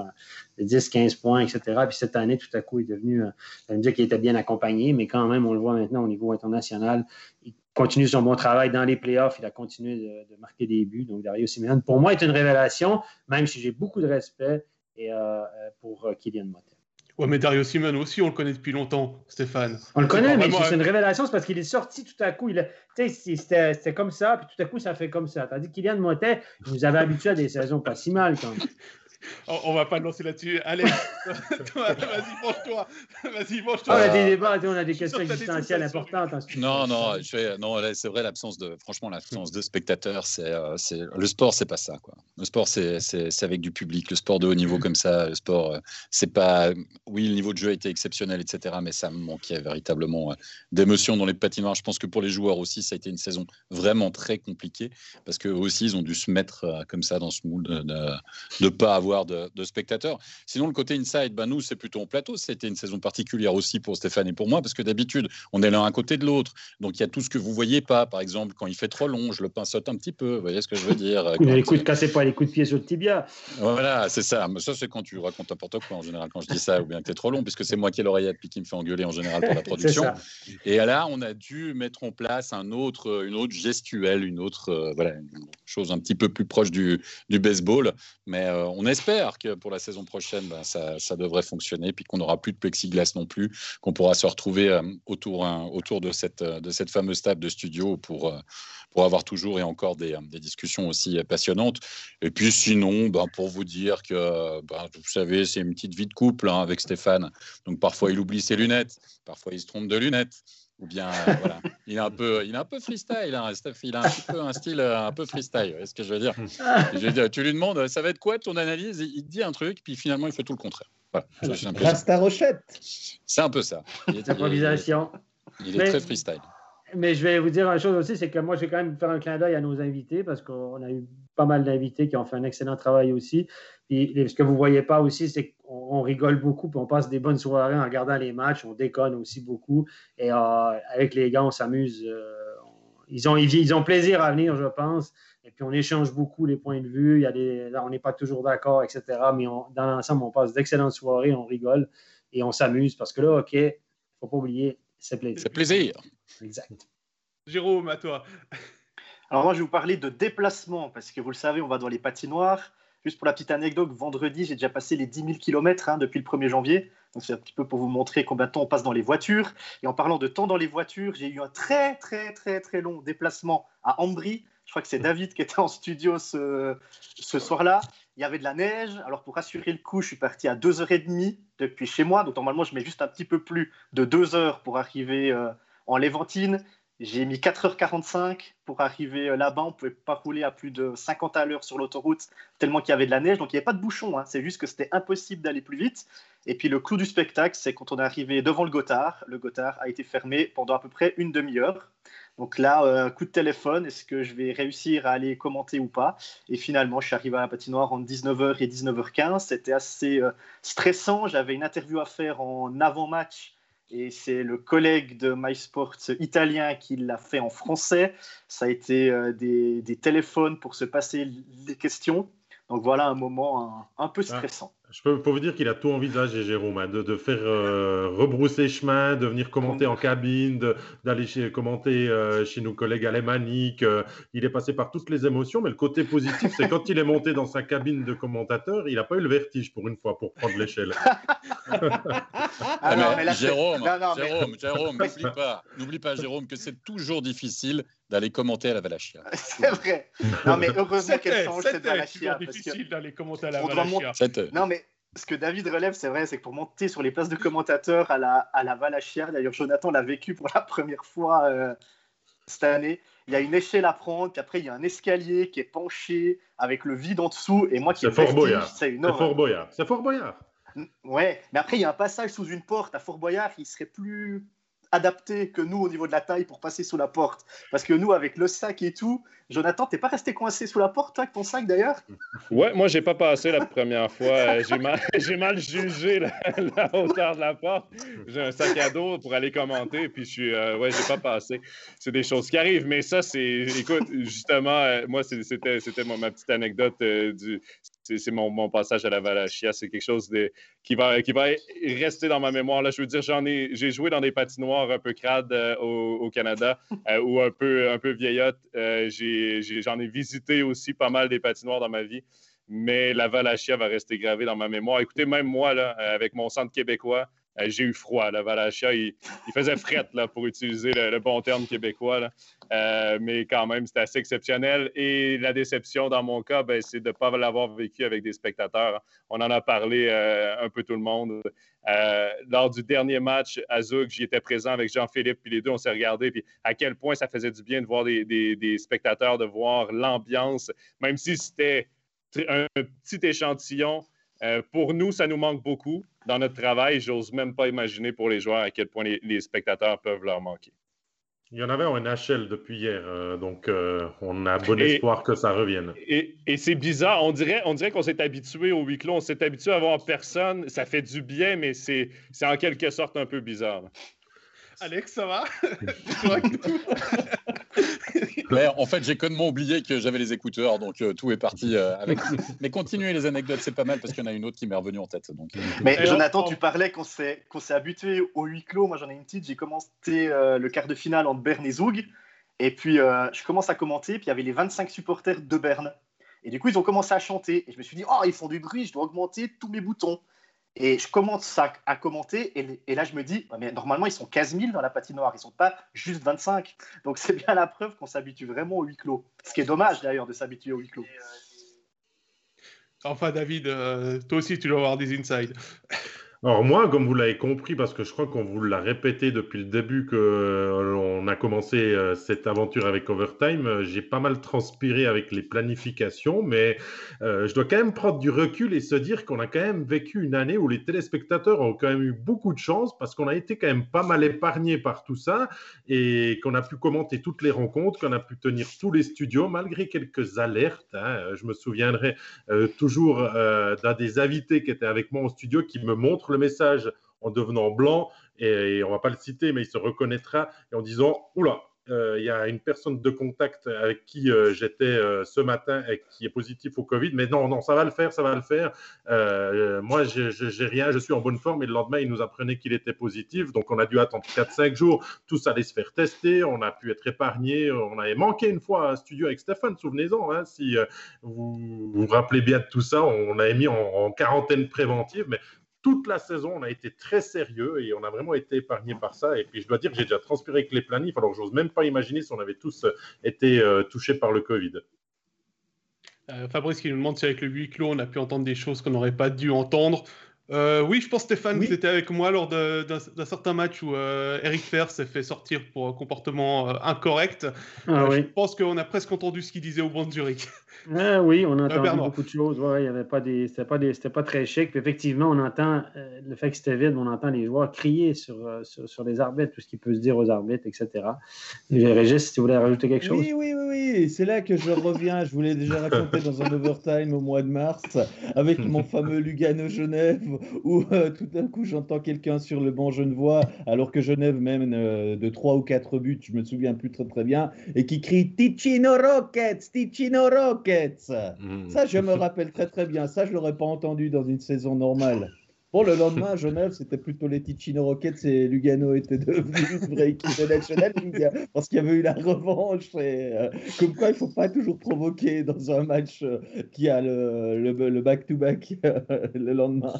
de 10, 15 points, etc. Puis cette année, tout à coup, il est devenu, un dire qu'il était bien accompagné, mais quand même, on le voit maintenant au niveau international, il continue son bon travail dans les playoffs. Il a continué de, marquer des buts. Donc, Dario Simeone, pour moi, est une révélation, même si j'ai beaucoup de respect et, euh, euh, pour euh, Kylian Motter. Ouais, mais Dario Simeone aussi, on le connaît depuis longtemps, Stéphane. On le connaît, mais c'est une révélation, c'est parce qu'il est sorti tout à coup. C'était comme ça, puis tout à coup, ça fait comme ça. Tandis que Kylian Motet, vous avez habitué à des saisons pas si mal quand même. On, va pas le lancer là-dessus. Allez, vas-y, penche-toi. Vas-y, penche-toi. on a des débats, on a des questions existentielles importantes. Hein, non, non, non c'est vrai, l'absence de, franchement, l'absence de spectateurs, c'est, euh, c'est, le sport, c'est pas ça, quoi. Le sport, c'est, c'est, avec du public. Le sport de haut niveau comme ça, le sport, euh, c'est pas, oui, le niveau de jeu a été exceptionnel, etc., mais ça manquait véritablement euh, d'émotion dans les patinoires. Je pense que pour les joueurs aussi, ça a été une saison vraiment très compliquée parce qu'eux aussi, ils ont dû se mettre comme ça dans ce moule de ne pas avoir de, spectateurs. Sinon, le côté inside, ben nous, c'est plutôt en plateau. C'était une saison particulière aussi pour Stéphane et pour moi, parce que d'habitude, on est l'un à côté de l'autre. Donc, il y a tout ce que vous voyez pas. Par exemple, quand il fait trop long, je le pinceote un petit peu. Vous voyez ce que je veux dire Les coups de cassez pas les coups de pied sur le tibia. Voilà, c'est ça. Mais ça, c'est quand tu racontes n'importe quoi, en général, quand je dis ça, ou bien que tu es trop long, puisque c'est moi qui ai l'oreillette puis qui me fait engueuler en général pour la production. et là, on a dû mettre en place un autre, une autre gestuelle, une autre euh, voilà, chose un petit peu plus proche du, du baseball. Mais euh, on espère pour la saison prochaine, ben, ça, devrait fonctionner, puis qu'on n'aura plus de plexiglas non plus, qu'on pourra se retrouver euh, autour, hein, autour de, cette, euh, de cette fameuse table de studio pour, euh, pour avoir toujours et encore des, des discussions aussi passionnantes. Et puis sinon, ben, pour vous dire que, ben, vous savez, c'est une petite vie de couple hein, avec Stéphane. Donc parfois, il oublie ses lunettes, parfois, il se trompe de lunettes. Ou bien, voilà, il est un peu, il est un peu freestyle, hein, Il a un petit peu un style un peu freestyle. Est-ce que je veux dire, je veux dire Tu lui demandes, ça va être quoi ton analyse? Il te dit un truc, puis finalement, il fait tout le contraire. Voilà, ta rochette. C'est un peu ça. Il est, improvisation. Il est, très freestyle. Mais je vais vous dire une chose aussi, c'est que moi, je vais quand même faire un clin d'œil à nos invités parce qu'on a eu pas mal d'invités qui ont fait un excellent travail aussi. Puis ce que vous ne voyez pas aussi, c'est qu'on rigole beaucoup, puis on passe des bonnes soirées en regardant les matchs, on déconne aussi beaucoup. Et euh, avec les gars, on s'amuse. Euh, ils, ont, ils, ont plaisir à venir, je pense. Et puis on échange beaucoup les points de vue. Il y a des, on n'est pas toujours d'accord, etc. Mais dans l'ensemble, on passe d'excellentes soirées, on rigole et on s'amuse parce que là, OK, il ne faut pas oublier, c'est plaisir. C'est plaisir. Exact. Jérôme, à toi. Alors moi, je vais vous parler de déplacement parce que vous le savez, on va dans les patinoires. Juste pour la petite anecdote, vendredi, j'ai déjà passé les 10 000 km depuis le 1er janvier. Donc c'est un petit peu pour vous montrer combien de temps on passe dans les voitures. Et en parlant de temps dans les voitures, j'ai eu un très très très très long déplacement à Ambry. Je crois que c'est David qui était en studio ce, ce soir-là. Il y avait de la neige. Alors pour assurer le coup, je suis parti à 2h30 depuis chez moi. Donc normalement, je mets juste un petit peu plus de 2 heures pour arriver euh, en Léventine. J'ai mis 4h45 pour arriver euh, là-bas. On ne pouvait pas rouler à plus de 50 à l'heure sur l'autoroute tellement qu'il y avait de la neige. Donc il n'y avait pas de bouchon. Hein. C'est juste que c'était impossible d'aller plus vite. Et puis le clou du spectacle, c'est quand on est arrivé devant le Gothard. Le Gothard a été fermé pendant à peu près une demi-heure. Donc là, euh, coup de téléphone, est-ce que je vais réussir à aller commenter ou pas? Et finalement, je suis arrivé à la patinoire entre 19h et 19h15. C'était assez euh, stressant. J'avais une interview à faire en avant-match et c'est le collègue de MySports italien qui l'a fait en français. Ça a été euh, des, téléphones pour se passer les questions. Donc voilà un moment un, peu ah. stressant. Je peux, vous dire qu'il a tout envisagé, Jérôme, hein, de, faire euh, rebrousser chemin, de venir commenter en cabine, d'aller commenter euh, chez nos collègues alémaniques. Euh, il est passé par toutes les émotions, mais le côté positif, c'est quand il est monté dans sa cabine de commentateur, il n'a pas eu le vertige pour une fois pour prendre l'échelle. ah Jérôme, Jérôme, Jérôme, n'oublie pas, n'oublie pas, Jérôme, que c'est toujours difficile d'aller commenter à la Valachia. c'est vrai. Non, mais heureusement qu'elle change cette Valachia. C'est difficile d'aller commenter à la Valachia. Non, mais ce que David relève, c'est vrai, c'est que pour monter sur les places de commentateurs à la, à la Valachia, d'ailleurs Jonathan l'a vécu pour la première fois euh, cette année. Il y a une échelle à prendre, puis après il y a un escalier qui est penché avec le vide en dessous. Et moi qui C'est Fort Boyard. c'est une C'est horreur. Fort Boyard. C'est Fort Boyard. Ouais, mais après il y a un passage sous une porte à Fort Boyard qui serait plus adapté que nous au niveau de la taille pour passer sous la porte. Parce que nous, avec le sac et tout, Jonathan, t'es pas resté coincé sous la porte, toi, avec ton sac d'ailleurs? Ouais, moi, j'ai pas passé la première fois. Euh, J'ai mal, mal jugé la, hauteur de la porte. J'ai un sac à dos pour aller commenter, puis je suis, euh, ouais, j'ai pas passé. C'est des choses qui arrivent, mais ça, c'est, écoute, justement, euh, moi, c'était, ma petite anecdote euh, du. C'est mon, mon passage à la Valachia. C'est quelque chose de, qui, va, qui va rester dans ma mémoire. Là, je veux dire, j'en ai, j'ai joué dans des patinoires un peu crades euh, au, au Canada euh, ou un peu, un peu vieillotte. Euh, j'en ai visité aussi pas mal des patinoires dans ma vie mais la Valachia va rester gravée dans ma mémoire. Écoutez, même moi, là, avec mon centre québécois, j'ai eu froid. La Valachia, il, faisait frette, là, pour utiliser le, bon terme québécois. là. Euh, mais quand même, c'était assez exceptionnel. Et la déception, dans mon cas, ben, c'est de ne pas l'avoir vécu avec des spectateurs. On en a parlé euh, un peu tout le monde. Euh, lors du dernier match à Zug, j'y étais présent avec Jean-Philippe, puis les deux, on s'est regardés, puis à quel point ça faisait du bien de voir des, spectateurs, de voir l'ambiance, même si c'était un petit échantillon. Euh, pour nous, ça nous manque beaucoup dans notre travail. J'ose même pas imaginer pour les joueurs à quel point les, les spectateurs peuvent leur manquer. Il y en avait en NHL depuis hier, euh, donc euh, on a bon Et- espoir que ça revienne. Et, et c'est bizarre, on dirait, on dirait qu'on s'est habitué au huis clos, on s'est habitué à voir personne. Ça fait du bien, mais c'est c'est en quelque sorte un peu bizarre. Alex, ça va? Claire, en fait, j'ai connement oublié que j'avais les écouteurs, donc euh, tout est parti euh, avec. Mais continuez les anecdotes, c'est pas mal parce qu'il y en a une autre qui m'est revenue en tête. Donc, euh, Mais Et Jonathan, on- tu parlais qu'on s'est qu'on s'est habitué au huis clos. Moi, j'en ai une petite. J'ai commencé euh, le quart de finale entre Berne et Zoug. Et puis, euh, je commence à commenter. Puis, il y avait les 25 supporters de Berne. Et du coup, ils ont commencé à chanter. Et je me suis dit, oh, ils font du bruit, je dois augmenter tous mes boutons. Et je commence à, commenter. Et, là, je me dis, mais normalement, ils sont 15 000 dans la patinoire. Ils sont pas juste 25. Donc, c'est bien la preuve qu'on s'habitue vraiment au huis clos. Ce qui est dommage, d'ailleurs, de s'habituer au huis clos. Enfin, David, euh, toi aussi, tu dois avoir des insides. Alors moi, comme vous l'avez compris, parce que je crois qu'on vous l'a répété depuis le début que euh, on a commencé euh, cette aventure avec Overtime, euh, j'ai pas mal transpiré avec les planifications, mais euh, je dois quand même prendre du recul et se dire qu'on a quand même vécu une année où les téléspectateurs ont quand même eu beaucoup de chance parce qu'on a été quand même pas mal épargnés par tout ça et qu'on a pu commenter toutes les rencontres, qu'on a pu tenir tous les studios malgré quelques alertes. hein. Je me souviendrai euh, toujours euh, d'un des invités qui était avec moi au studio qui me montre le message en devenant blanc, et, on va pas le citer, mais il se reconnaîtra, et en disant Oula, euh, il y a une personne de contact avec qui euh, j'étais euh, ce matin et qui est positif au Covid, mais non, non, ça va le faire, ça va le faire. Euh, moi, j'ai rien, je suis en bonne forme, et le lendemain, il nous apprenait qu'il était positif, donc on a dû attendre 4-5 jours, tous allait se faire tester, on a pu être épargné, on avait manqué une fois un studio avec Stéphane, souvenez-en, hein, si euh, vous vous rappelez bien de tout ça, on avait mis en, en quarantaine préventive, mais toute la saison, on a été très sérieux et on a vraiment été épargné par ça. Et puis, je dois dire que j'ai déjà transpiré avec les planifs, alors j'ose même pas imaginer si on avait tous euh, été euh, touchés par le Covid. Euh, Fabrice qui nous demande si avec le huis clos, on a pu entendre des choses qu'on n'aurait pas dû entendre. Euh, oui, je pense Stéphane, Oui. c'était avec moi lors d'un certain match où euh, Eric Fer s'est fait sortir pour un comportement euh, incorrect. Ah Euh, Je pense qu'on a presque entendu ce qu'il disait au banc de Zurich. Ah oui, on a entendu Bernard. beaucoup de choses. Ouais, il y avait pas des, c'était pas des, c'était pas très chic. Puis effectivement, on entend euh, le fait que c'était vide, on entend les joueurs crier sur, euh, sur, sur les arbitres, tout ce qui peut se dire aux arbitres, etc. Et Régis, si tu voulais rajouter quelque chose. Oui, oui, oui, oui. C'est là que je reviens. Je voulais déjà raconter dans un overtime au mois de mars avec mon fameux Où euh, tout d'un coup j'entends quelqu'un sur le banc genevois alors que Genève mène euh, de 3 ou 4 buts, je me souviens plus très très bien, et qui crie Ticino Rockets, Ticino Rockets. Ça, je me rappelle très très bien. Ça, je l'aurais pas entendu dans une saison normale. Bon, le lendemain, à Genève, c'était plutôt les Ticino Rockets et Lugano était devenu une vraie équipe de National League hein, parce qu'il y avait eu la revanche. Et, euh, comme quoi, il faut pas toujours provoquer dans un match euh, qui a le le- le back-to-back euh, le lendemain.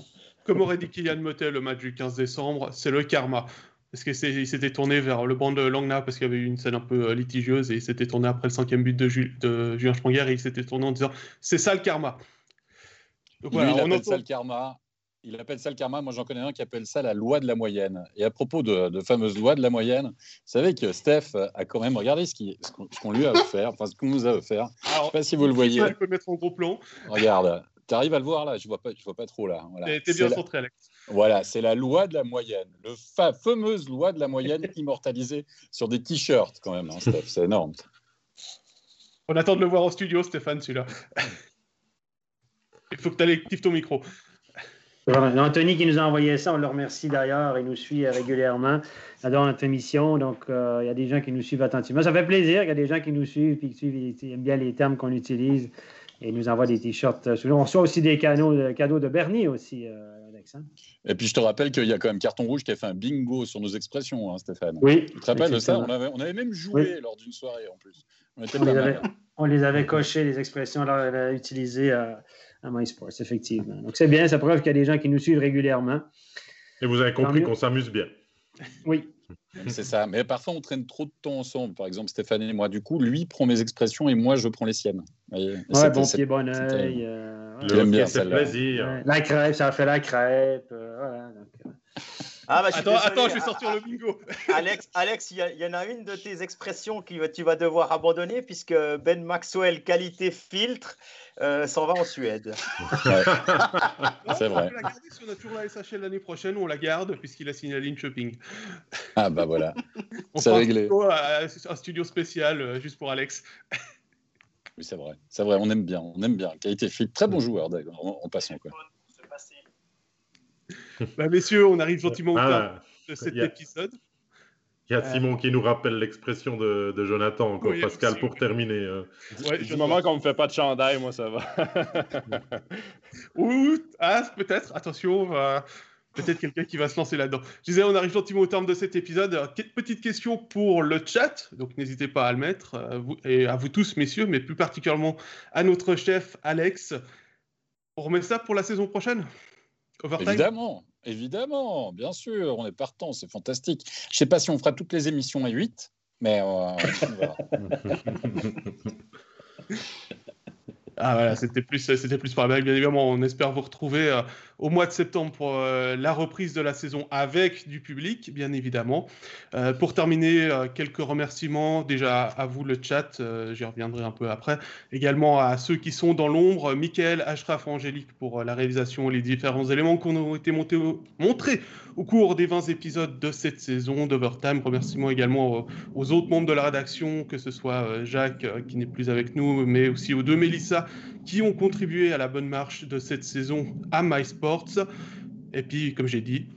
Comme aurait dit Kylian Motet le match du 15 décembre, c'est le karma. Parce qu'il s'était tourné vers le banc de Langna parce qu'il y avait eu une scène un peu litigieuse et il s'était tourné après le cinquième but de, Ju- de Julien Sprenger et il s'était tourné en disant c'est ça le karma. Donc lui, voilà, il on appelle entend- ça le karma. Il appelle ça le karma. Moi, j'en connais un qui appelle ça la loi de la moyenne. Et à propos de, de fameuse loi de la moyenne, vous savez que Steph a quand même regardé ce qu'on lui a offert, enfin ce qu'on nous a offert. je ne sais pas si vous le voyez. Tu peux mettre en gros plan. Regarde, tu arrives à le voir là? Je ne vois, pas, vois pas trop là. Voilà. T'es bien centré, Alex. Voilà, c'est la loi de la moyenne. Le fa fameuse loi de la moyenne immortalisée sur des t-shirts quand même, hein, Steph. C'est énorme. On attend de le voir au studio, Stéphane, celui-là. Il faut que tu actives ton micro. Anthony qui nous a envoyé ça, on le remercie d'ailleurs. Il nous suit régulièrement dans notre émission. Donc, euh, il y a des gens qui nous suivent attentivement. Ça fait plaisir. Il y a des gens qui nous suivent et qui aiment bien les termes qu'on utilise et nous envoient des t-shirts. On reçoit aussi des cadeaux, cadeaux de Bernie aussi, euh, Alex. Hein. Et puis, je te rappelle qu'il y a quand même Carton Rouge qui a fait un bingo sur nos expressions, hein, Stéphane. Oui. Tu te rappelles de ça? on avait, on avait, même joué lors d'une soirée en plus. On, les avait, on, les avait, cochées, les expressions là, utilisées. Euh, à MySports, effectivement. Donc, c'est bien, ça prouve qu'il y a des gens qui nous suivent régulièrement. Et vous avez compris qu'on s'amuse bien. Oui. C'est ça. Mais parfois, on traîne trop de temps ensemble. Par exemple, Stéphane et moi, du coup, lui prend mes expressions et moi, je prends les siennes. Ouais, bon pied, bon oeil. Euh, le bien, plaisir. La crêpe, ça fait la crêpe. Euh, voilà, donc, euh. Ah bah, attends, attends, je vais sortir le bingo. Alex, Alex, il y, en a une de tes expressions que tu vas devoir abandonner puisque Ben Maxwell, qualité filtre, euh, s'en va en Suède. c'est vrai. On la garder si on a toujours la SHL l'année prochaine, on la garde puisqu'il a signé ligne shopping. Ah bah voilà. c'est réglé. Un, un studio spécial euh, juste pour Alex. Oui, c'est vrai. C'est vrai, on aime bien. On aime bien. Qualité filtre, très bon joueur en, en passant. Quoi. bah, messieurs, on arrive gentiment au ah, de cet épisode. Il y a euh, Simon qui nous rappelle l'expression de, Jonathan, encore, Pascal, pour terminer. Euh. du moment qu'on ne me fait pas de chandail, moi, ça va. Ou, ah, peut-être, attention, peut-être quelqu'un qui va se lancer là-dedans. Je disais, on arrive gentiment au terme de cet épisode. Petite question pour le chat, donc n'hésitez pas à le mettre, euh, et à vous tous, messieurs, mais plus particulièrement à notre chef, Alex. On remet ça pour la saison prochaine? Évidemment, évidemment, bien sûr, on est partant, c'est fantastique. Je sais pas si on fera toutes les émissions à 8, mais euh, Ah voilà, c'était plus, c'était plus par Bien évidemment, on espère vous retrouver euh, au mois de septembre pour euh, la reprise de la saison avec du public, bien évidemment. Euh, pour terminer, quelques remerciements déjà à vous le chat, j'y reviendrai un peu après. Également à ceux qui sont dans l'ombre, Michael, Ashraf, Angélique pour la réalisation et les différents éléments qui ont été montés montrés au cours des 20 épisodes de cette saison d'Overtime. Remerciements également aux, autres membres de la rédaction, que ce soit Jacques qui n'est plus avec nous, mais aussi aux deux Mélissa qui ont contribué à la bonne marche de cette saison à MySports. Et puis, comme j'ai dit,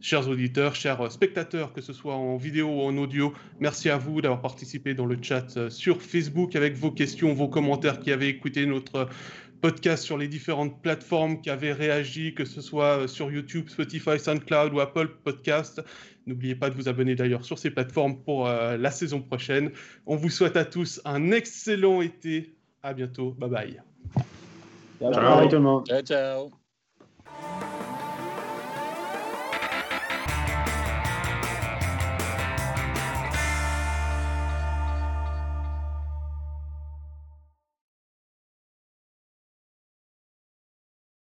chers auditeurs, chers spectateurs, que ce soit en vidéo ou en audio, merci à vous d'avoir participé dans le chat sur Facebook avec vos questions, vos commentaires, qui avaient écouté notre podcast sur les différentes plateformes, qui avaient réagi, que ce soit sur YouTube, Spotify, SoundCloud ou Apple Podcast. N'oubliez pas de vous abonner d'ailleurs sur ces plateformes pour euh, la saison prochaine. On vous souhaite à tous un excellent été à bientôt. Bye bye. Ciao, ciao tout le monde. Ciao, ciao.